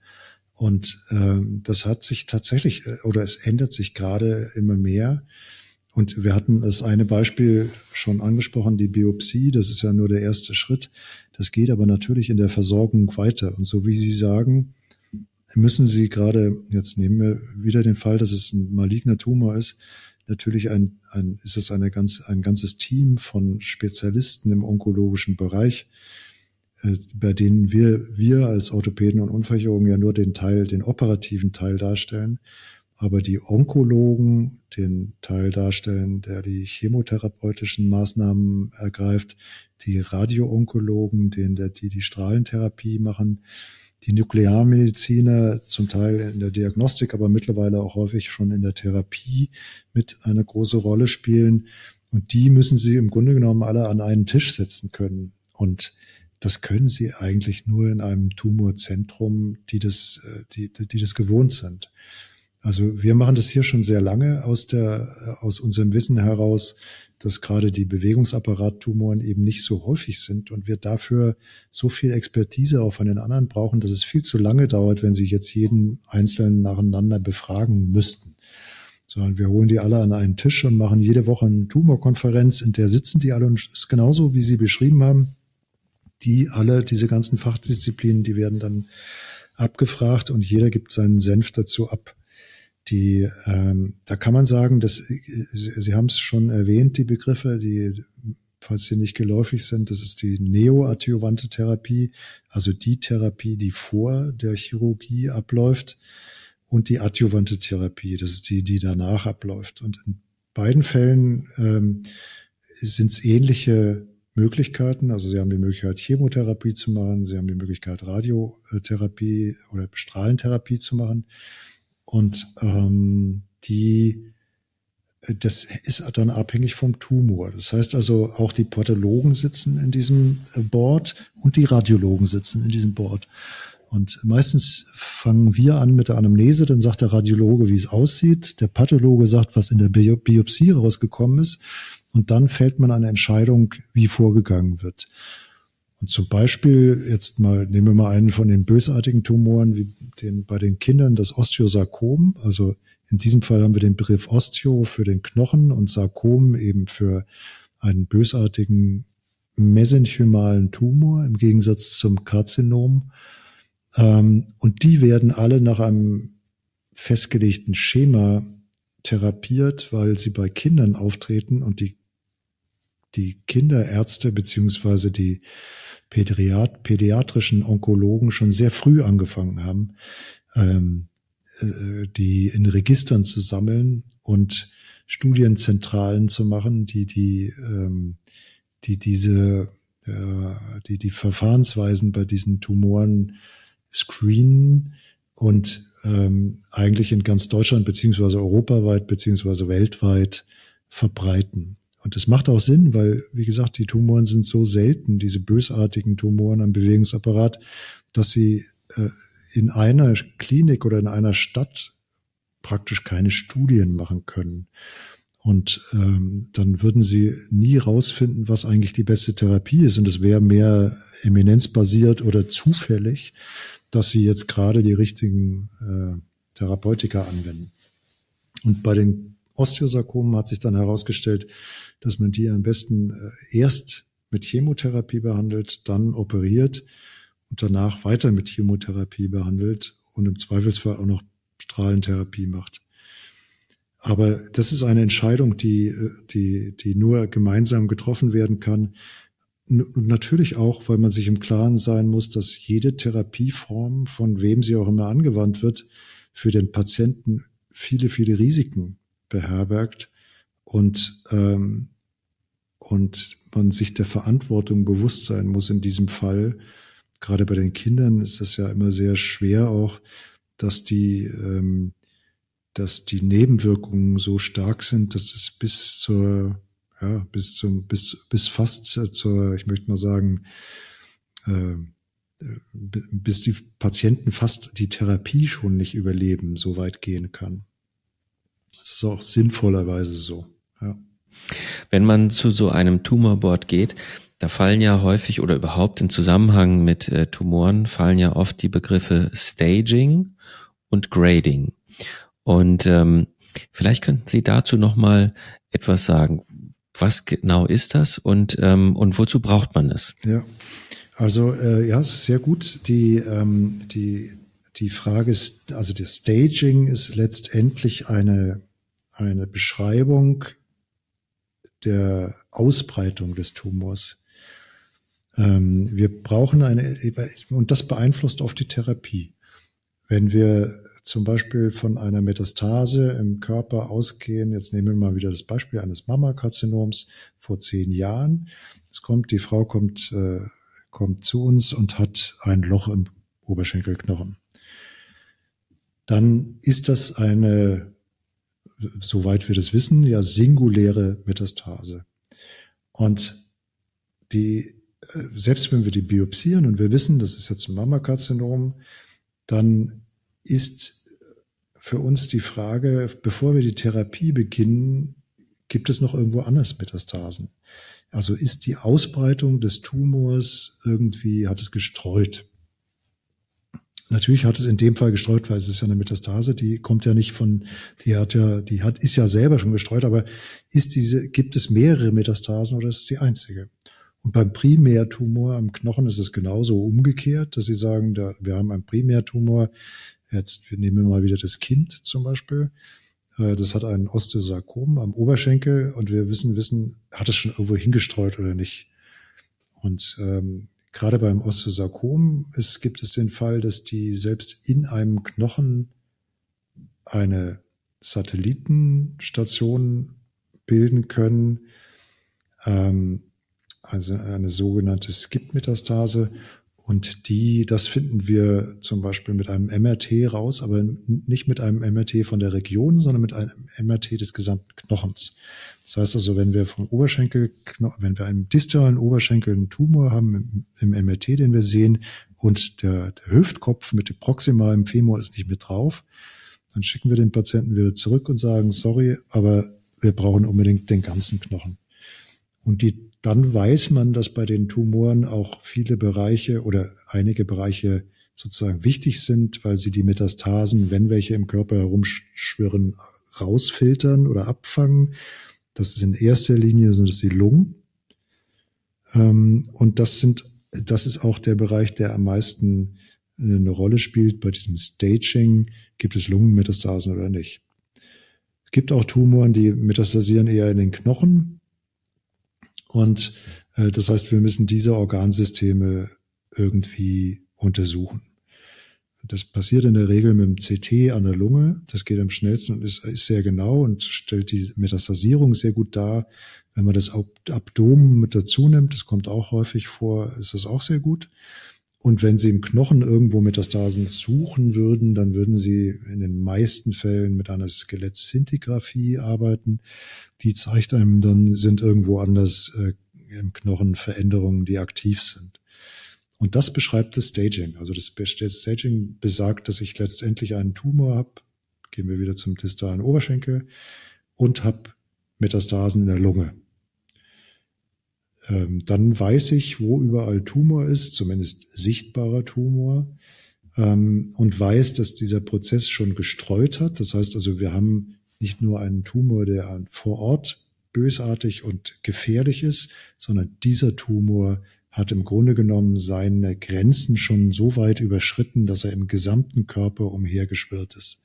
Und äh, das hat sich tatsächlich, äh, oder es ändert sich gerade immer mehr. Und wir hatten das eine Beispiel schon angesprochen, die Biopsie, das ist ja nur der erste Schritt. Das geht aber natürlich in der Versorgung weiter. Und so wie Sie sagen, müssen Sie gerade, jetzt nehmen wir wieder den Fall, dass es ein maligner Tumor ist, natürlich ein, ein, ist es eine ganz, ein ganzes Team von Spezialisten im onkologischen Bereich, äh, bei denen wir, wir als Orthopäden und Unfallchirurgen ja nur den Teil, den operativen Teil darstellen, aber die Onkologen den Teil darstellen, der die chemotherapeutischen Maßnahmen ergreift, die Radioonkologen, den, der, die die Strahlentherapie machen, die Nuklearmediziner zum Teil in der Diagnostik, aber mittlerweile auch häufig schon in der Therapie mit eine große Rolle spielen. Und die müssen sie im Grunde genommen alle an einen Tisch setzen können. Und das können sie eigentlich nur in einem Tumorzentrum, die das, äh, die, die das gewohnt sind. Also wir machen das hier schon sehr lange aus der, aus unserem Wissen heraus, dass gerade die Bewegungsapparattumoren eben nicht so häufig sind und wir dafür so viel Expertise auch von den anderen brauchen, dass es viel zu lange dauert, wenn sie jetzt jeden einzelnen nacheinander befragen müssten. Sondern wir holen die alle an einen Tisch und machen jede Woche eine Tumorkonferenz, in der sitzen die alle und es ist genauso, wie Sie beschrieben haben. Die alle, diese ganzen Fachdisziplinen, die werden dann abgefragt und jeder gibt seinen Senf dazu ab. Die, ähm, da kann man sagen, dass Sie, Sie haben es schon erwähnt, die Begriffe, die, falls sie nicht geläufig sind, das ist die neoadjuvante Therapie, also die Therapie, die vor der Chirurgie abläuft, und die adjuvante Therapie, das ist die, die danach abläuft. Und in beiden Fällen ähm, sind es ähnliche Möglichkeiten. Also Sie haben die Möglichkeit, Chemotherapie zu machen, Sie haben die Möglichkeit, Radiotherapie oder Strahlentherapie zu machen. Und ähm, die, das ist dann abhängig vom Tumor. Das heißt also, auch die Pathologen sitzen in diesem äh, Board und die Radiologen sitzen in diesem Board. Und meistens fangen wir an mit der Anamnese, dann sagt der Radiologe, wie es aussieht. Der Pathologe sagt, was in der Biopsie rausgekommen ist. Und dann fällt man eine Entscheidung, wie vorgegangen wird. Und zum Beispiel, jetzt mal, nehmen wir mal einen von den bösartigen Tumoren, wie den, bei den Kindern das Osteosarkom. Also in diesem Fall haben wir den Begriff Osteo für den Knochen und Sarkom eben für einen bösartigen mesenchymalen Tumor im Gegensatz zum Karzinom. Ähm, und die werden alle nach einem festgelegten Schema therapiert, weil sie bei Kindern auftreten und die, die Kinderärzte beziehungsweise die Pädiat pädiatrischen Onkologen schon sehr früh angefangen haben, ähm, äh, die in Registern zu sammeln und Studienzentralen zu machen, die die, ähm, die diese, äh, die die Verfahrensweisen bei diesen Tumoren screenen und ähm, eigentlich in ganz Deutschland beziehungsweise europaweit beziehungsweise weltweit verbreiten. Und das macht auch Sinn, weil, wie gesagt, die Tumoren sind so selten, diese bösartigen Tumoren am Bewegungsapparat, dass sie äh, in einer Klinik oder in einer Stadt praktisch keine Studien machen können. Und ähm, dann würden sie nie rausfinden, was eigentlich die beste Therapie ist. Und es wäre mehr eminenzbasiert oder zufällig, dass sie jetzt gerade die richtigen äh, Therapeutika anwenden. Und bei den Osteosarkomen hat sich dann herausgestellt, dass man die am besten äh, erst mit Chemotherapie behandelt, dann operiert und danach weiter mit Chemotherapie behandelt und im Zweifelsfall auch noch Strahlentherapie macht. Aber das ist eine Entscheidung, die, die, die nur gemeinsam getroffen werden kann. Und natürlich auch, weil man sich im Klaren sein muss, dass jede Therapieform, von wem sie auch immer angewandt wird, für den Patienten viele, viele Risiken beherbergt und, ähm, und man sich der Verantwortung bewusst sein muss in diesem Fall. Gerade bei den Kindern ist das ja immer sehr schwer auch, dass die ähm, dass die Nebenwirkungen so stark sind, dass es bis zur, ja, bis zum, bis, bis fast zur, ich möchte mal sagen, äh, bis die Patienten fast die Therapie schon nicht überleben, so weit gehen kann. Das ist auch sinnvollerweise so. Ja. Wenn man zu so einem Tumorboard geht, da fallen ja häufig oder überhaupt im Zusammenhang mit äh, Tumoren fallen ja oft die Begriffe Staging und Grading. Und ähm, vielleicht könnten Sie dazu noch mal etwas sagen. Was genau ist das und ähm, und wozu braucht man es? Ja, also äh, ja, es ist sehr gut. Die ähm, die die Frage ist, also das Staging ist letztendlich eine eine Beschreibung der Ausbreitung des Tumors. Ähm, wir brauchen eine, und das beeinflusst oft die Therapie. Wenn wir zum Beispiel von einer Metastase im Körper ausgehen, jetzt nehmen wir mal wieder das Beispiel eines Mammakarzinoms vor zehn Jahren. Es kommt, die Frau kommt, äh, kommt zu uns und hat ein Loch im Oberschenkelknochen. Dann ist das eine, soweit wir das wissen, ja singuläre Metastase. Und die, äh, selbst wenn wir die biopsieren und wir wissen, das ist jetzt ein Mammakarzinom, dann ist für uns die Frage, bevor wir die Therapie beginnen, gibt es noch irgendwo anders Metastasen? Also ist die Ausbreitung des Tumors irgendwie, hat es gestreut? Natürlich hat es in dem Fall gestreut, weil es ist ja eine Metastase, die kommt ja nicht von, die hat ja, die hat, ist ja selber schon gestreut, aber ist diese, gibt es mehrere Metastasen oder ist es die einzige? Und beim Primärtumor am Knochen ist es genauso umgekehrt, dass Sie sagen, da, wir haben einen Primärtumor, Jetzt wir nehmen wir mal wieder das Kind zum Beispiel. Äh, das hat einen Osteosarkom am Oberschenkel und wir wissen, wissen, hat es schon irgendwo hingestreut oder nicht. Und ähm, gerade beim Osteosarkom ist, gibt es den Fall, dass die selbst in einem Knochen eine Satellitenstation bilden können, ähm, also eine sogenannte Skip-Metastase. Und die, das finden wir zum Beispiel mit einem MRT raus, aber nicht mit einem MRT von der Region, sondern mit einem MRT des gesamten Knochens. Das heißt also, wenn wir vom Oberschenkel, wenn wir einen distalen Oberschenkel einen Tumor haben im, im MRT, den wir sehen, und der, der Hüftkopf mit dem proximalen Femur ist nicht mit drauf, dann schicken wir den Patienten wieder zurück und sagen, sorry, aber wir brauchen unbedingt den ganzen Knochen. Und die dann weiß man, dass bei den Tumoren auch viele Bereiche oder einige Bereiche sozusagen wichtig sind, weil sie die Metastasen, wenn welche im Körper herumschwirren, rausfiltern oder abfangen. Das ist in erster Linie sind es die Lungen. Ähm, und das sind, das ist auch der Bereich, der am meisten äh, eine Rolle spielt bei diesem Staging. Gibt es Lungenmetastasen oder nicht? Es gibt auch Tumoren, die metastasieren eher in den Knochen. Und äh, das heißt, wir müssen diese Organsysteme irgendwie untersuchen. Das passiert in der Regel mit dem CT an der Lunge. Das geht am schnellsten und ist, ist sehr genau und stellt die Metastasierung sehr gut dar. Wenn man das Abdomen mit dazu nimmt, das kommt auch häufig vor, ist das auch sehr gut. Und wenn Sie im Knochen irgendwo Metastasen suchen würden, dann würden Sie in den meisten Fällen mit einer Skelettszintigraphie arbeiten. Die zeigt einem dann, sind irgendwo anders äh, im Knochen Veränderungen, die aktiv sind. Und das beschreibt das Staging. Also das Staging besagt, dass ich letztendlich einen Tumor habe, gehen wir wieder zum distalen Oberschenkel, und habe Metastasen in der Lunge dann weiß ich, wo überall Tumor ist, zumindest sichtbarer Tumor, ähm, und weiß, dass dieser Prozess schon gestreut hat. Das heißt also, wir haben nicht nur einen Tumor, der vor Ort bösartig und gefährlich ist, sondern dieser Tumor hat im Grunde genommen seine Grenzen schon so weit überschritten, dass er im gesamten Körper umhergeschwirrt ist.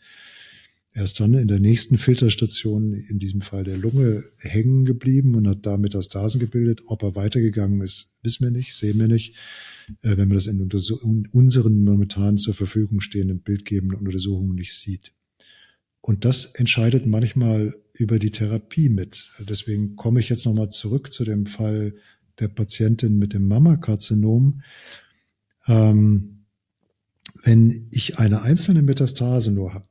Er ist dann in der nächsten Filterstation, in diesem Fall der Lunge, hängen geblieben und hat da Metastasen gebildet. Ob er weitergegangen ist, wissen wir nicht, sehen wir nicht. Äh, wenn man das in, unseren momentan zur Verfügung stehenden bildgebenden Untersuchungen nicht sieht. Und das entscheidet manchmal über die Therapie mit. Deswegen komme ich jetzt nochmal zurück zu dem Fall der Patientin mit dem Mammakarzinom. Ähm, wenn ich eine einzelne Metastase nur habe,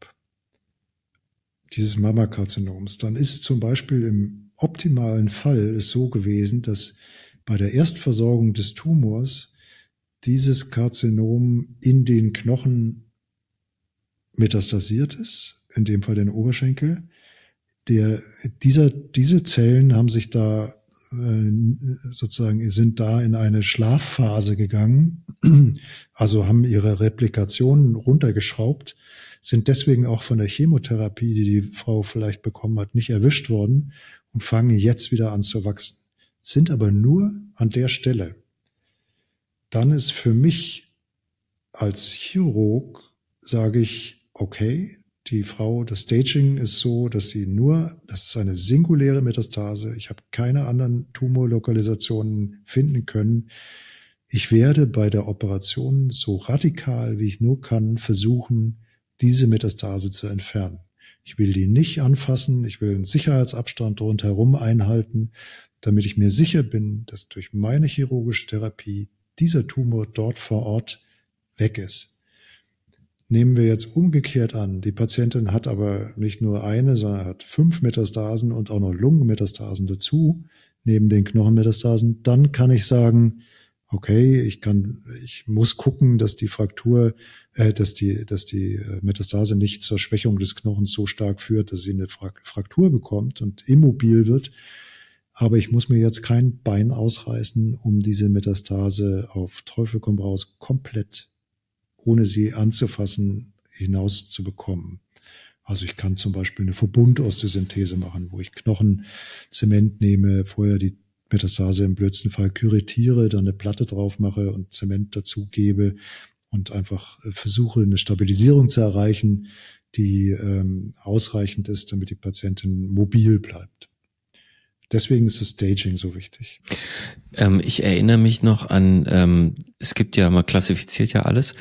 dieses Mammakarzinoms, dann ist zum Beispiel im optimalen Fall es so gewesen, dass bei der Erstversorgung des Tumors dieses Karzinom in den Knochen metastasiert ist, in dem Fall den Oberschenkel. Der, dieser, diese Zellen haben sich da äh, sozusagen sind da in eine Schlafphase gegangen, also haben ihre Replikation runtergeschraubt, sind deswegen auch von der Chemotherapie, die die Frau vielleicht bekommen hat, nicht erwischt worden und fangen jetzt wieder an zu wachsen, sind aber nur an der Stelle. Dann ist für mich als Chirurg, sage ich, okay, die Frau, das Staging ist so, dass sie nur, das ist eine singuläre Metastase. Ich habe keine anderen Tumorlokalisationen finden können. Ich werde bei der Operation so radikal wie ich nur kann versuchen, diese Metastase zu entfernen. Ich will die nicht anfassen, ich will einen Sicherheitsabstand rundherum einhalten, damit ich mir sicher bin, dass durch meine chirurgische Therapie dieser Tumor dort vor Ort weg ist. Nehmen wir jetzt umgekehrt an, die Patientin hat aber nicht nur eine, sondern hat fünf Metastasen und auch noch Lungenmetastasen dazu, neben den Knochenmetastasen, dann kann ich sagen, okay, ich kann, ich muss gucken, dass die Fraktur, äh, dass die, dass die äh, Metastase nicht zur Schwächung des Knochens so stark führt, dass sie eine Fraktur bekommt und immobil wird. Aber ich muss mir jetzt kein Bein ausreißen, um diese Metastase auf Teufel komm raus komplett ohne sie anzufassen, hinauszubekommen. Also ich kann zum Beispiel eine Verbundosteosynthese machen, wo ich Knochenzement nehme, vorher die Metastase im blödsten Fall küretiere, dann eine Platte drauf mache und Zement dazugebe und einfach äh, versuche, eine Stabilisierung zu erreichen, die ähm, ausreichend ist, damit die Patientin mobil bleibt. Deswegen ist das Staging so wichtig. Ähm, ich erinnere mich noch an, ähm, es gibt ja, man klassifiziert ja alles.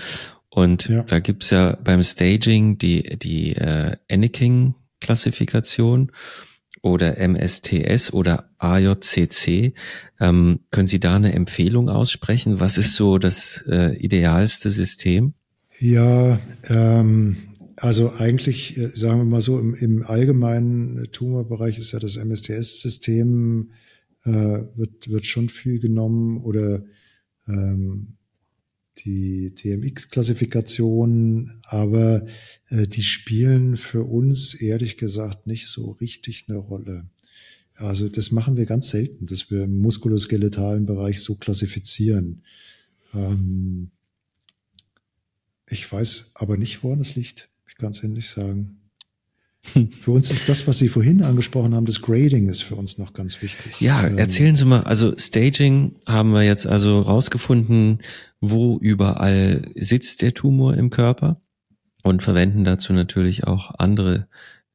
Und ja. da gibt's ja beim Staging die, die äh, Anakin-Klassifikation oder MSTS oder AJCC. Ähm, können Sie da eine Empfehlung aussprechen? Was ist so das äh, idealste System? Ja, ähm, also eigentlich, äh, sagen wir mal so, im, im allgemeinen Tumorbereich ist ja das MSTS-System, äh, wird, wird schon viel genommen oder ähm, die TMX-Klassifikation, aber äh, die spielen für uns ehrlich gesagt nicht so richtig eine Rolle. Also das machen wir ganz selten, dass wir im muskuloskeletalen Bereich so klassifizieren. Ähm, ich weiß aber nicht, woran es liegt ganz ehrlich sagen. Für uns ist das, was Sie vorhin angesprochen haben, das Grading ist für uns noch ganz wichtig. Ja, ähm, erzählen Sie mal, also Staging haben wir jetzt also rausgefunden, wo überall sitzt der Tumor im Körper und verwenden dazu natürlich auch andere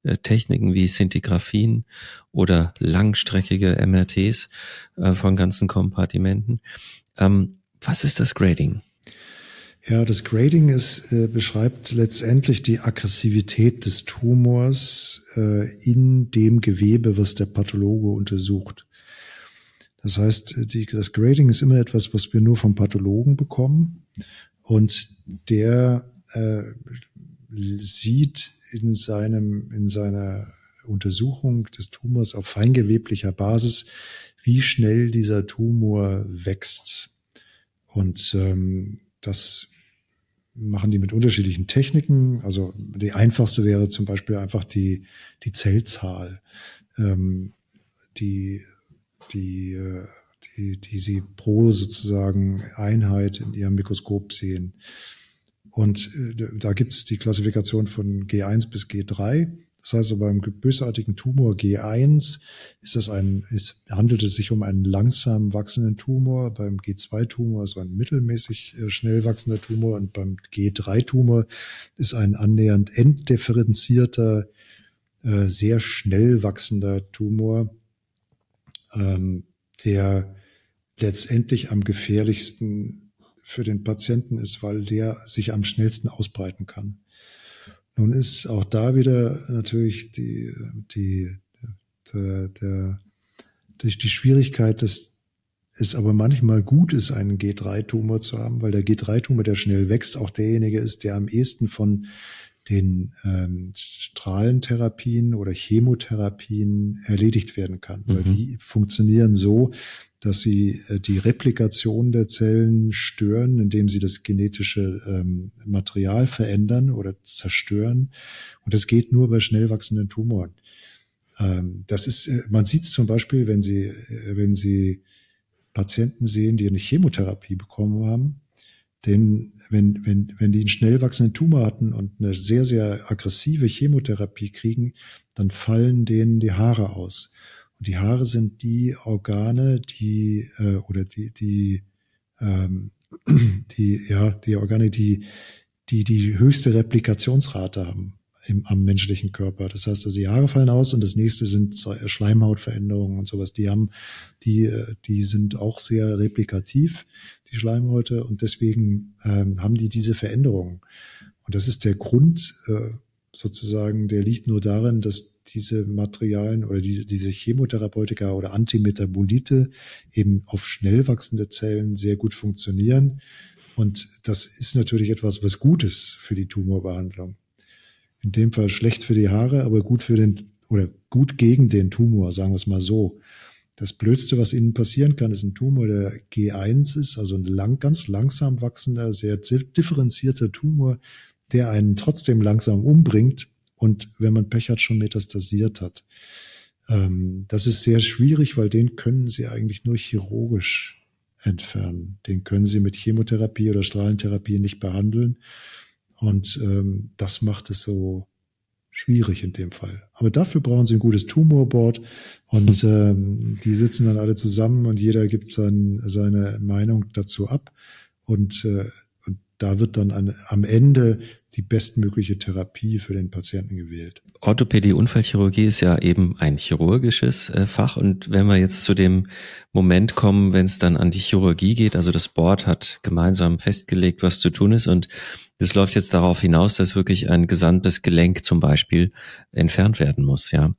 äh, Techniken wie Szintigraphien oder langstreckige MRTs äh, von ganzen Kompartimenten. Ähm, was ist das Grading? Ja, das Grading ist, äh, beschreibt letztendlich die Aggressivität des Tumors äh, in dem Gewebe, was der Pathologe untersucht. Das heißt, die, das Grading ist immer etwas, was wir nur vom Pathologen bekommen und der äh, sieht in seinem in seiner Untersuchung des Tumors auf feingeweblicher Basis, wie schnell dieser Tumor wächst. Und ähm, das machen die mit unterschiedlichen Techniken. Also die einfachste wäre zum Beispiel einfach die, die Zellzahl, ähm, die, die, äh, die, die sie pro sozusagen Einheit in ihrem Mikroskop sehen. Und äh, da gibt's die Klassifikation von G1 bis G3. Das heißt, also beim bösartigen Tumor G1 ist das ein, ist, handelt es sich um einen langsam wachsenden Tumor. Beim G2-Tumor ist ein mittelmäßig äh, schnell wachsender Tumor und beim G3-Tumor ist ein annähernd enddifferenzierter, äh, sehr schnell wachsender Tumor, ähm, der letztendlich am gefährlichsten für den Patienten ist, weil der sich am schnellsten ausbreiten kann. Nun ist auch da wieder natürlich die, die, der, der, die, die Schwierigkeit, dass es aber manchmal gut ist, einen G3-Tumor zu haben, weil der G3-Tumor, der schnell wächst, auch derjenige ist, der am ehesten von den ähm, Strahlentherapien oder Chemotherapien erledigt werden kann, mhm. weil die funktionieren so, dass sie äh, die Replikation der Zellen stören, indem sie das genetische ähm, Material verändern oder zerstören. Und das geht nur bei schnell wachsenden Tumoren. Ähm, das ist, äh, man sieht es zum Beispiel, wenn Sie, äh, wenn Sie Patienten sehen, die eine Chemotherapie bekommen haben, denn wenn, wenn, wenn die einen schnell wachsenden Tumor hatten und eine sehr, sehr aggressive Chemotherapie kriegen, dann fallen denen die Haare aus. Und die Haare sind die Organe, die äh, oder die die ähm, [CLEARS THROAT] die ja die Organe, die die die höchste Replikationsrate haben im, am menschlichen Körper. Das heißt, also die Haare fallen aus und das nächste sind Schleimhautveränderungen und sowas. Die haben die äh, die sind auch sehr replikativ die Schleimhäute und deswegen ähm, haben die diese Veränderungen. Und das ist der Grund äh, sozusagen, der liegt nur darin, dass diese Materialien oder diese, diese Chemotherapeutika oder Antimetabolite eben auf schnell wachsende Zellen sehr gut funktionieren. Und das ist natürlich etwas, was gut ist für die Tumorbehandlung. In dem Fall schlecht für die Haare, aber gut für den oder gut gegen den Tumor, sagen wir es mal so. Das Blödste, was ihnen passieren kann, ist ein Tumor, der G1 ist, also ein lang, ganz langsam wachsender, sehr differenzierter Tumor, der einen trotzdem langsam umbringt und wenn man Pech hat, schon metastasiert hat. Ähm, das ist sehr schwierig, weil den können Sie eigentlich nur chirurgisch entfernen. Den können Sie mit Chemotherapie oder Strahlentherapie nicht behandeln. Und ähm, das macht es so schwierig in dem Fall. Aber dafür brauchen Sie ein gutes Tumorboard und ähm, die sitzen dann alle zusammen und jeder gibt sein, seine Meinung dazu ab. Und, äh, und da wird dann an, am Ende die bestmögliche Therapie für den Patienten gewählt. Orthopädie, Unfallchirurgie ist ja eben ein chirurgisches äh, Fach. Und wenn wir jetzt zu dem Moment kommen, wenn es dann an die Chirurgie geht, also das Board hat gemeinsam festgelegt, was zu tun ist und es läuft jetzt darauf hinaus, dass wirklich ein gesamtes Gelenk zum Beispiel entfernt werden muss, ja.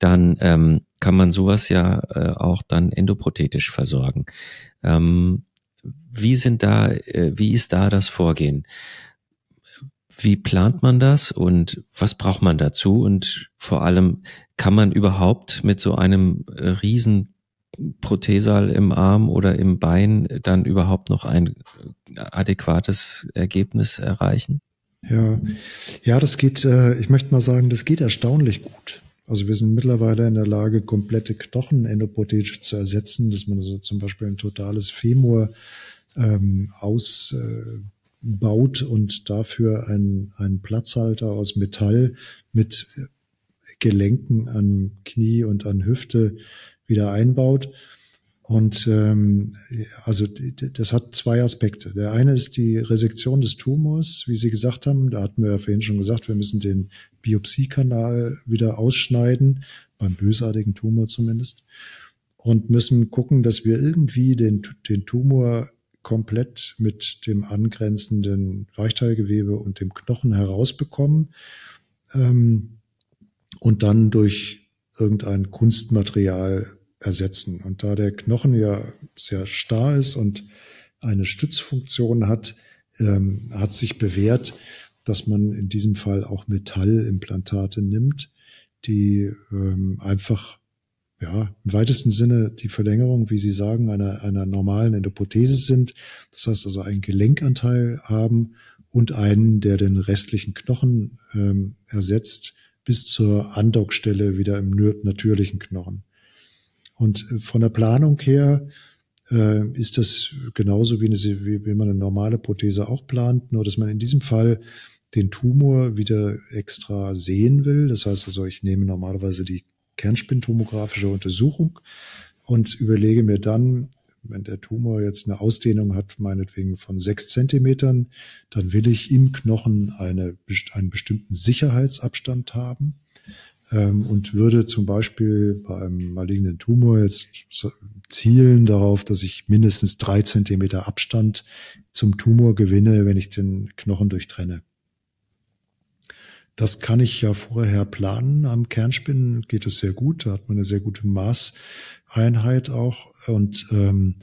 Dann ähm, kann man sowas ja äh, auch dann endoprothetisch versorgen. Ähm, wie sind da, äh, wie ist da das Vorgehen? Wie plant man das und was braucht man dazu? Und vor allem, kann man überhaupt mit so einem äh, riesen Prothesal im Arm oder im Bein dann überhaupt noch ein äh, adäquates Ergebnis erreichen? Ja, ja, das geht, ich möchte mal sagen, das geht erstaunlich gut. Also wir sind mittlerweile in der Lage, komplette Knochen endoprothetisch zu ersetzen, dass man so zum Beispiel ein totales Femur ähm, aus, äh, und dafür einen, einen Platzhalter aus Metall mit Gelenken an Knie und an Hüfte wieder einbaut. Und ähm, also das hat zwei Aspekte. Der eine ist die Resektion des Tumors, wie Sie gesagt haben. Da hatten wir ja vorhin schon gesagt, wir müssen den Biopsiekanal wieder ausschneiden, beim bösartigen Tumor zumindest, und müssen gucken, dass wir irgendwie den, den Tumor komplett mit dem angrenzenden Weichteilgewebe und dem Knochen herausbekommen ähm, und dann durch irgendein Kunstmaterial ersetzen. Und da der Knochen ja sehr starr ist und eine Stützfunktion hat, ähm, hat sich bewährt, dass man in diesem Fall auch Metallimplantate nimmt, die ähm, einfach ja, im weitesten Sinne die Verlängerung, wie Sie sagen, einer, einer normalen Endoprothese sind. Das heißt also einen Gelenkanteil haben und einen, der den restlichen Knochen ähm, ersetzt, bis zur Andockstelle wieder im natürlichen Knochen. Und äh, von der Planung her äh, ist das genauso wie, eine, wie, wie man eine normale Prothese auch plant, nur dass man in diesem Fall den Tumor wieder extra sehen will. Das heißt also, ich nehme normalerweise die Kernspintomographische Untersuchung und überlege mir dann, wenn der Tumor jetzt eine Ausdehnung hat, meinetwegen von sechs Zentimetern, dann will ich im Knochen eine, einen bestimmten Sicherheitsabstand haben ähm, und würde zum Beispiel beim malignen Tumor jetzt zielen darauf, dass ich mindestens drei Zentimeter Abstand zum Tumor gewinne, wenn ich den Knochen durchtrenne. Das kann ich ja vorher planen. Am Kernspinnen geht es sehr gut. Da hat man eine sehr gute Maßeinheit auch. Und ähm,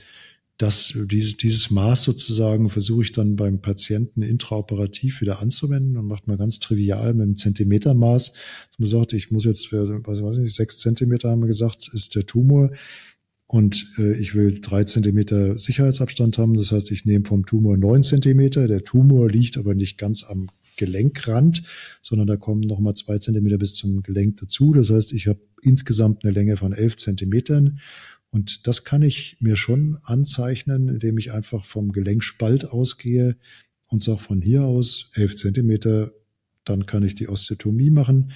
das, dieses, dieses Maß sozusagen versuche ich dann beim Patienten intraoperativ wieder anzuwenden und macht man ganz trivial mit einem Zentimetermaß. Man sagt, ich muss jetzt, was weiß ich, sechs Zentimeter haben wir gesagt, ist der Tumor. Und äh, ich will drei Zentimeter Sicherheitsabstand haben. Das heißt, ich nehme vom Tumor neun Zentimeter. Der Tumor liegt aber nicht ganz am Gelenkrand, sondern da kommen nochmal zwei Zentimeter bis zum Gelenk dazu. Das heißt, ich habe insgesamt eine Länge von elf Zentimetern. Und das kann ich mir schon anzeichnen, indem ich einfach vom Gelenkspalt ausgehe und sage von hier aus elf Zentimeter, dann kann ich die Osteotomie machen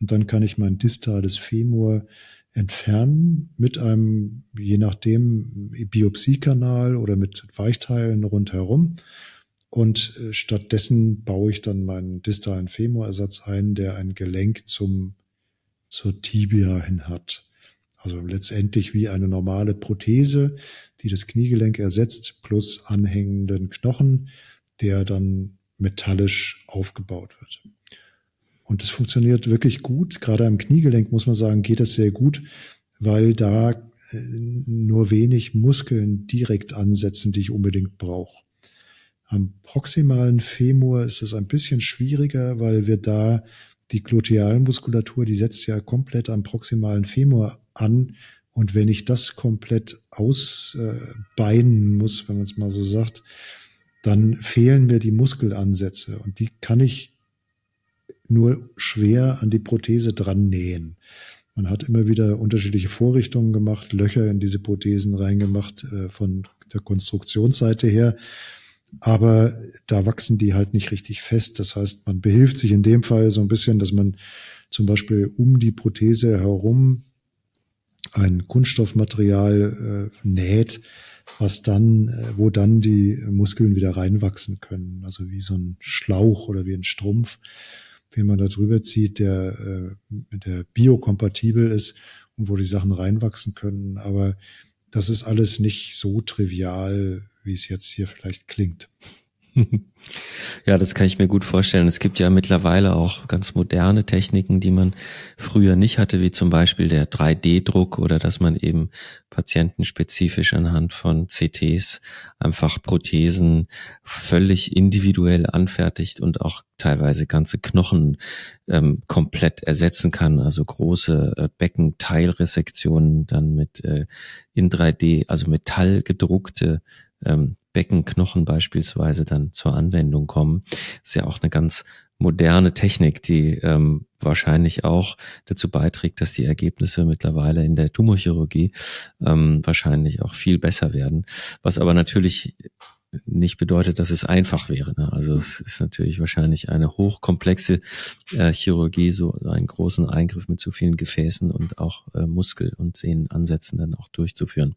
und dann kann ich mein distales Femur entfernen mit einem, je nachdem, Biopsiekanal oder mit Weichteilen rundherum. Und äh, stattdessen baue ich dann meinen distalen Femurersatz ein, der ein Gelenk zum, zur Tibia hin hat. Also letztendlich wie eine normale Prothese, die das Kniegelenk ersetzt, plus anhängenden Knochen, der dann metallisch aufgebaut wird. Und es funktioniert wirklich gut. Gerade am Kniegelenk muss man sagen, geht es sehr gut, weil da äh, nur wenig Muskeln direkt ansetzen, die ich unbedingt brauche. Am proximalen Femur ist es ein bisschen schwieriger, weil wir da die Glutealmuskulatur, die setzt ja komplett am proximalen Femur an. Und wenn ich das komplett ausbeinen muss, wenn man es mal so sagt, dann fehlen mir die Muskelansätze und die kann ich nur schwer an die Prothese dran nähen. Man hat immer wieder unterschiedliche Vorrichtungen gemacht, Löcher in diese Prothesen reingemacht äh, von der Konstruktionsseite her. Aber da wachsen die halt nicht richtig fest. Das heißt, man behilft sich in dem Fall so ein bisschen, dass man zum Beispiel um die Prothese herum ein Kunststoffmaterial äh, näht, was dann, äh, wo dann die Muskeln wieder reinwachsen können. Also wie so ein Schlauch oder wie ein Strumpf, den man da drüber zieht, der, äh, der biokompatibel ist und wo die Sachen reinwachsen können. Aber das ist alles nicht so trivial, wie es jetzt hier vielleicht klingt. [LAUGHS] Ja, das kann ich mir gut vorstellen. Es gibt ja mittlerweile auch ganz moderne Techniken, die man früher nicht hatte, wie zum Beispiel der 3D-Druck oder dass man eben patientenspezifisch anhand von CTs einfach Prothesen völlig individuell anfertigt und auch teilweise ganze Knochen ähm, komplett ersetzen kann. Also große äh, Beckenteilresektionen dann mit äh, in 3D, also Metall gedruckte ähm, Beckenknochen beispielsweise dann zur Anwendung kommen. Das ist ja auch eine ganz moderne Technik, die ähm, wahrscheinlich auch dazu beiträgt, dass die Ergebnisse mittlerweile in der Tumorchirurgie ähm, wahrscheinlich auch viel besser werden. Was aber natürlich nicht bedeutet, dass es einfach wäre. Ne? Also es ist natürlich wahrscheinlich eine hochkomplexe äh, Chirurgie, so einen großen Eingriff mit so vielen Gefäßen und auch äh, Muskel- und Sehnenansätzen dann auch durchzuführen.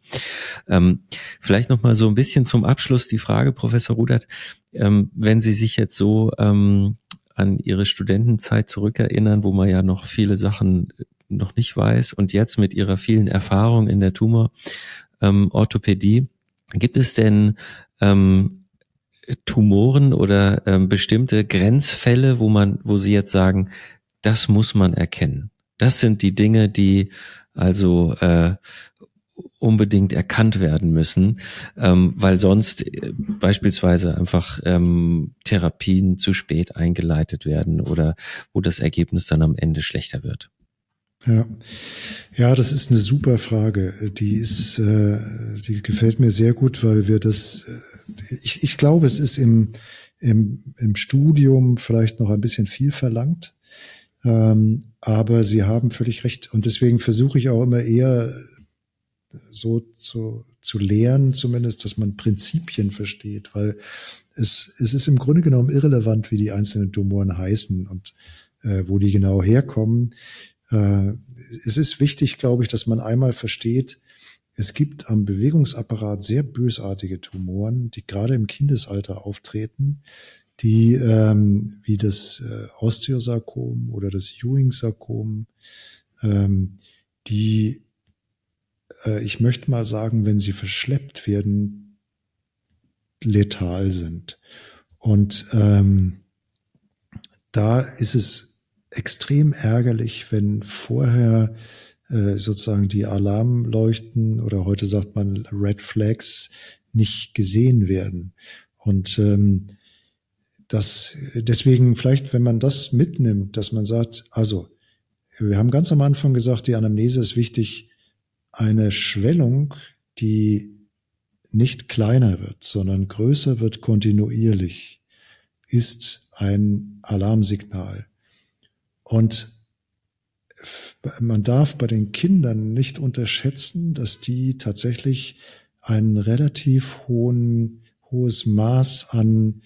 Ähm, vielleicht noch mal so ein bisschen zum Abschluss die Frage, Professor Rudert, ähm, wenn Sie sich jetzt so ähm, an Ihre Studentenzeit zurückerinnern, wo man ja noch viele Sachen noch nicht weiß und jetzt mit Ihrer vielen Erfahrung in der Tumororthopädie, Gibt es denn ähm, Tumoren oder ähm, bestimmte Grenzfälle, wo man, wo Sie jetzt sagen, das muss man erkennen. Das sind die Dinge, die also äh, unbedingt erkannt werden müssen, ähm, weil sonst äh, beispielsweise einfach ähm, Therapien zu spät eingeleitet werden oder wo das Ergebnis dann am Ende schlechter wird. Ja. ja, das ist eine super Frage. Die ist, äh, die gefällt mir sehr gut, weil wir das, äh, ich, ich glaube, es ist im, im, im Studium vielleicht noch ein bisschen viel verlangt. Ähm, aber Sie haben völlig recht. Und deswegen versuche ich auch immer eher so zu, zu lehren, zumindest, dass man Prinzipien versteht, weil es, es ist im Grunde genommen irrelevant, wie die einzelnen Tumoren heißen und äh, wo die genau herkommen. Äh, es ist wichtig, glaube ich, dass man einmal versteht, es gibt am Bewegungsapparat sehr bösartige Tumoren, die gerade im Kindesalter auftreten, die ähm, wie das äh, Osteosarkom oder das Ewing-Sarkom, ähm, die, äh, ich möchte mal sagen, wenn sie verschleppt werden, letal sind. Und ähm, da ist es extrem ärgerlich, wenn vorher äh, sozusagen die Alarmleuchten oder heute sagt man Red Flags nicht gesehen werden. Und ähm, das deswegen vielleicht, wenn man das mitnimmt, dass man sagt, also wir haben ganz am Anfang gesagt, die Anamnese ist wichtig, eine Schwellung, die nicht kleiner wird, sondern größer wird kontinuierlich, ist ein Alarmsignal. Und man darf bei den Kindern nicht unterschätzen, dass die tatsächlich ein relativ hohen, hohes Maß an,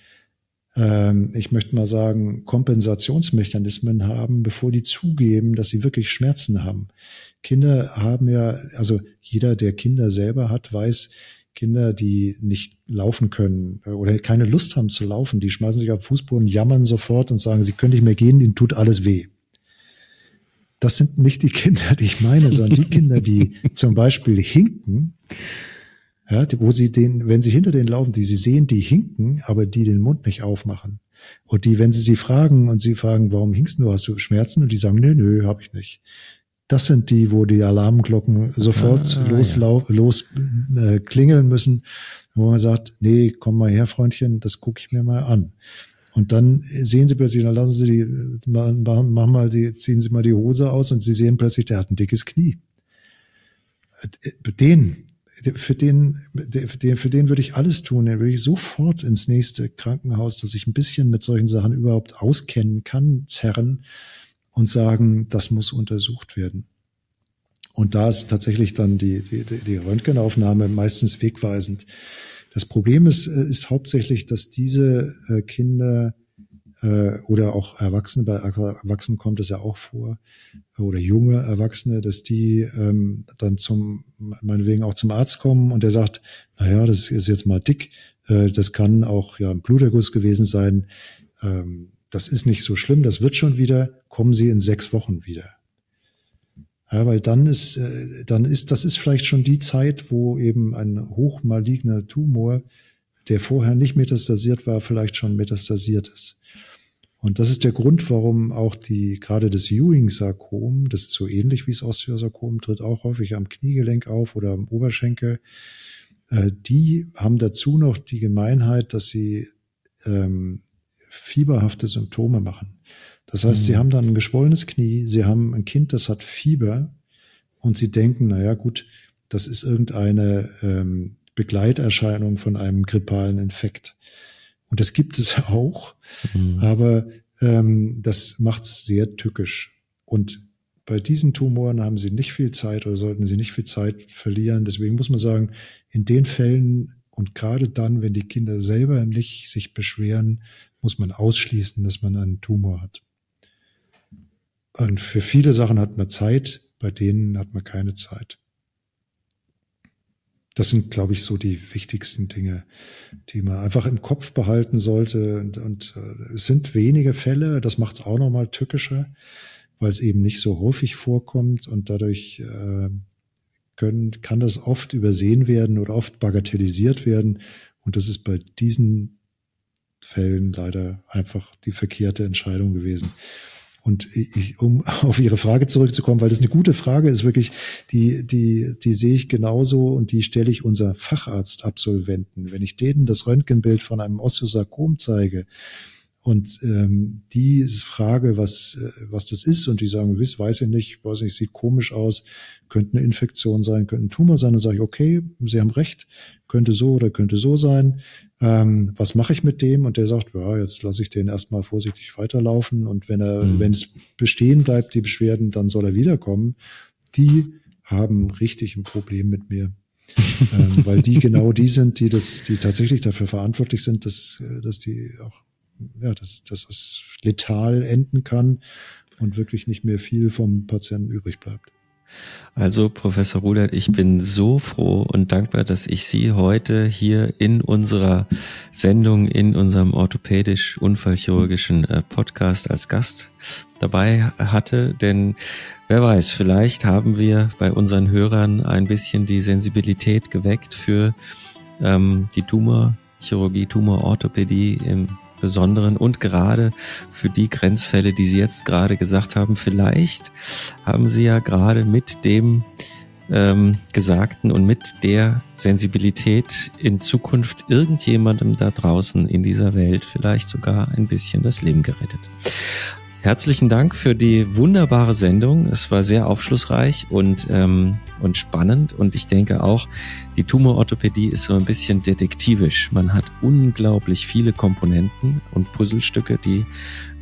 ähm, ich möchte mal sagen, Kompensationsmechanismen haben, bevor die zugeben, dass sie wirklich Schmerzen haben. Kinder haben ja, also jeder, der Kinder selber hat, weiß, Kinder, die nicht laufen können oder keine Lust haben zu laufen, die schmeißen sich auf Fußboden, jammern sofort und sagen, sie können nicht mehr gehen, ihnen tut alles weh das sind nicht die Kinder, die ich meine, sondern die Kinder, die [LAUGHS] zum Beispiel hinken, ja, wo sie den, wenn sie hinter denen laufen, die sie sehen, die hinken, aber die den Mund nicht aufmachen. Und die, wenn sie sie fragen und sie fragen, warum hinkst du, hast du Schmerzen? Und die sagen, nö, nö, hab ich nicht. Das sind die, wo die Alarmglocken sofort ah, loslau ja. los äh, klingeln müssen, wo man sagt, nee, komm mal her, Freundchen, das gucke ich mir mal an. Und dann sehen sie plötzlich, dann lassen sie die, machen mal die, ziehen sie mal die Hose aus und sie sehen plötzlich, der hat ein dickes Knie. Den, für den, für den, für den würde ich alles tun. Den würde ich sofort ins nächste Krankenhaus, dass ich ein bisschen mit solchen Sachen überhaupt auskennen kann, zerren und sagen, das muss untersucht werden. Und da ist tatsächlich dann die, die, die Röntgenaufnahme meistens wegweisend. Das Problem ist, äh, ist hauptsächlich, dass diese äh, Kinder äh, oder auch Erwachsene, bei Erwachsenen kommt es ja auch vor, oder junge Erwachsene, dass die ähm, dann zum, meinetwegen auch zum Arzt kommen und der sagt, naja, das ist jetzt mal dick, äh, das kann auch ja ein Bluterguss gewesen sein, ähm, das ist nicht so schlimm, das wird schon wieder, kommen Sie in sechs Wochen wieder. Ja, weil dann ist, äh, dann ist, das ist vielleicht schon die Zeit, wo eben ein hochmaligner Tumor, der vorher nicht metastasiert war, vielleicht schon metastasiert ist. Und das ist der Grund, warum auch die, gerade das Ewing-Sarkom, das ist so ähnlich wie das Osteosarkom, tritt auch häufig am Kniegelenk auf oder am Oberschenkel. Äh, die haben dazu noch die Gemeinheit, dass sie ähm, fieberhafte Symptome machen. Das heißt, mhm. sie haben dann ein geschwollenes Knie, sie haben ein Kind, das hat Fieber und sie denken, naja gut, das ist irgendeine ähm, Begleiterscheinung von einem grippalen Infekt. Und das gibt es [LAUGHS] auch, mhm. aber ähm, das macht es sehr tückisch. Und bei diesen Tumoren haben sie nicht viel Zeit oder sollten sie nicht viel Zeit verlieren. Deswegen muss man sagen, in den Fällen und gerade dann, wenn die Kinder selber nicht sich beschweren, muss man ausschließen, dass man einen Tumor hat. Und für viele Sachen hat man Zeit, bei denen hat man keine Zeit. Das sind, glaube ich, so die wichtigsten Dinge, die man einfach im Kopf behalten sollte. Und, und äh, es sind wenige Fälle, das macht es auch nochmal tückischer, weil es eben nicht so häufig vorkommt und dadurch äh, können, kann das oft übersehen werden oder oft bagatellisiert werden. Und das ist bei diesen Fällen leider einfach die verkehrte Entscheidung gewesen. Und ich, um [LAUGHS] auf Ihre Frage zurückzukommen, weil das eine gute Frage ist, wirklich, die, die, die sehe ich genauso und die stelle ich unser Facharztabsolventen. Wenn ich denen das Röntgenbild von einem Osteosarkom zeige, und ähm, die Frage, was, äh, was das ist, und die sagen, wiss, weiß ich nicht, weiß nicht, sieht komisch aus, könnte eine Infektion sein, könnte ein Tumor sein, dann sage ich, okay, Sie haben recht, könnte so oder könnte so sein. Ähm, was mache ich mit dem? Und der sagt, ja, jetzt lasse ich den erstmal vorsichtig weiterlaufen und wenn er, mhm. wenn es bestehen bleibt, die Beschwerden, dann soll er wiederkommen. Die haben richtig ein Problem mit mir. ähm, weil die genau die sind, die das, die tatsächlich dafür verantwortlich sind, dass, äh, dass die auch, ja, dass, dass es letal enden kann und wirklich nicht mehr viel vom Patienten übrig bleibt. Also, Professor Rudert, ich bin so froh und dankbar, dass ich Sie heute hier in unserer Sendung, in unserem orthopädisch-unfallchirurgischen äh, Podcast als Gast dabei hatte. Denn wer weiß, vielleicht haben wir bei unseren Hörern ein bisschen die Sensibilität geweckt für ähm, die Tumorchirurgie, Tumororthopädie im Besonderen und gerade für die Grenzfälle, die Sie jetzt gerade gesagt haben. Vielleicht haben Sie ja gerade mit dem ähm, Gesagten und mit der Sensibilität in Zukunft irgendjemandem da draußen in dieser Welt vielleicht sogar ein bisschen das Leben gerettet. Herzlichen Dank für die wunderbare Sendung. Es war sehr aufschlussreich und, ähm, und spannend. Und ich denke auch, die Tumororthopädie ist so ein bisschen detektivisch. Man hat unglaublich viele Komponenten und Puzzlestücke, die,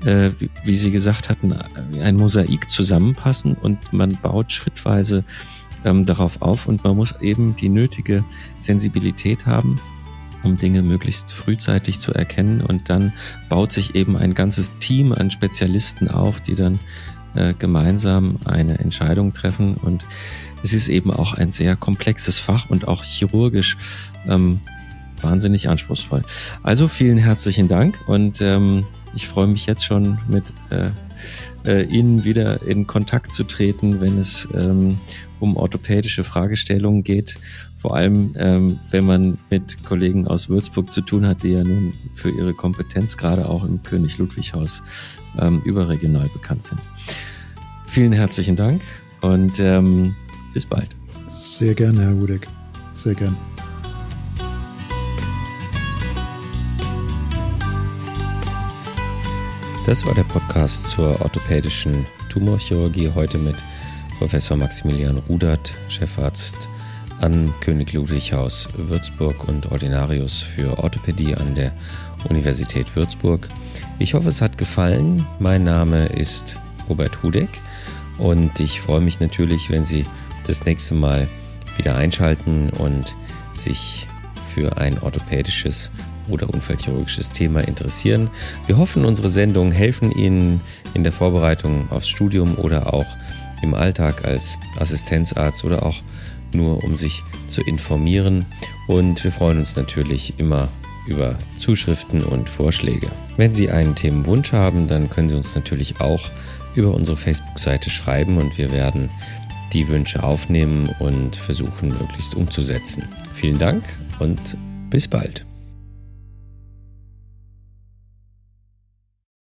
äh, wie, wie Sie gesagt hatten, ein Mosaik zusammenpassen und man baut schrittweise ähm, darauf auf und man muss eben die nötige Sensibilität haben um Dinge möglichst frühzeitig zu erkennen. Und dann baut sich eben ein ganzes Team an Spezialisten auf, die dann äh, gemeinsam eine Entscheidung treffen. Und es ist eben auch ein sehr komplexes Fach und auch chirurgisch ähm, wahnsinnig anspruchsvoll. Also vielen herzlichen Dank und ähm, ich freue mich jetzt schon mit äh, äh, Ihnen wieder in Kontakt zu treten, wenn es ähm, um orthopädische Fragestellungen geht vor allem, ähm, wenn man mit Kollegen aus Würzburg zu tun hat, die ja nun für ihre Kompetenz gerade auch im König Ludwig Haus ähm, überregional bekannt sind. Vielen herzlichen Dank und ähm, bis bald. Sehr gerne, Herr Wudeck. Sehr gerne. Das war der Podcast zur orthopädischen Tumorchirurgie heute mit Professor Maximilian Rudert, Chefarzt an König Ludwig Haus Würzburg und Ordinarius für Orthopädie an der Universität Würzburg. Ich hoffe, es hat gefallen. Mein Name ist Robert Hudeck und ich freue mich natürlich, wenn Sie das nächste Mal wieder einschalten und sich für ein orthopädisches oder unfallchirurgisches Thema interessieren. Wir hoffen, unsere Sendungen helfen Ihnen in der Vorbereitung aufs Studium oder auch im Alltag als Assistenzarzt oder auch nur um sich zu informieren. Und wir freuen uns natürlich immer über Zuschriften und Vorschläge. Wenn Sie einen Themenwunsch haben, dann können Sie uns natürlich auch über unsere Facebook-Seite schreiben und wir werden die Wünsche aufnehmen und versuchen möglichst umzusetzen. Vielen Dank und bis bald.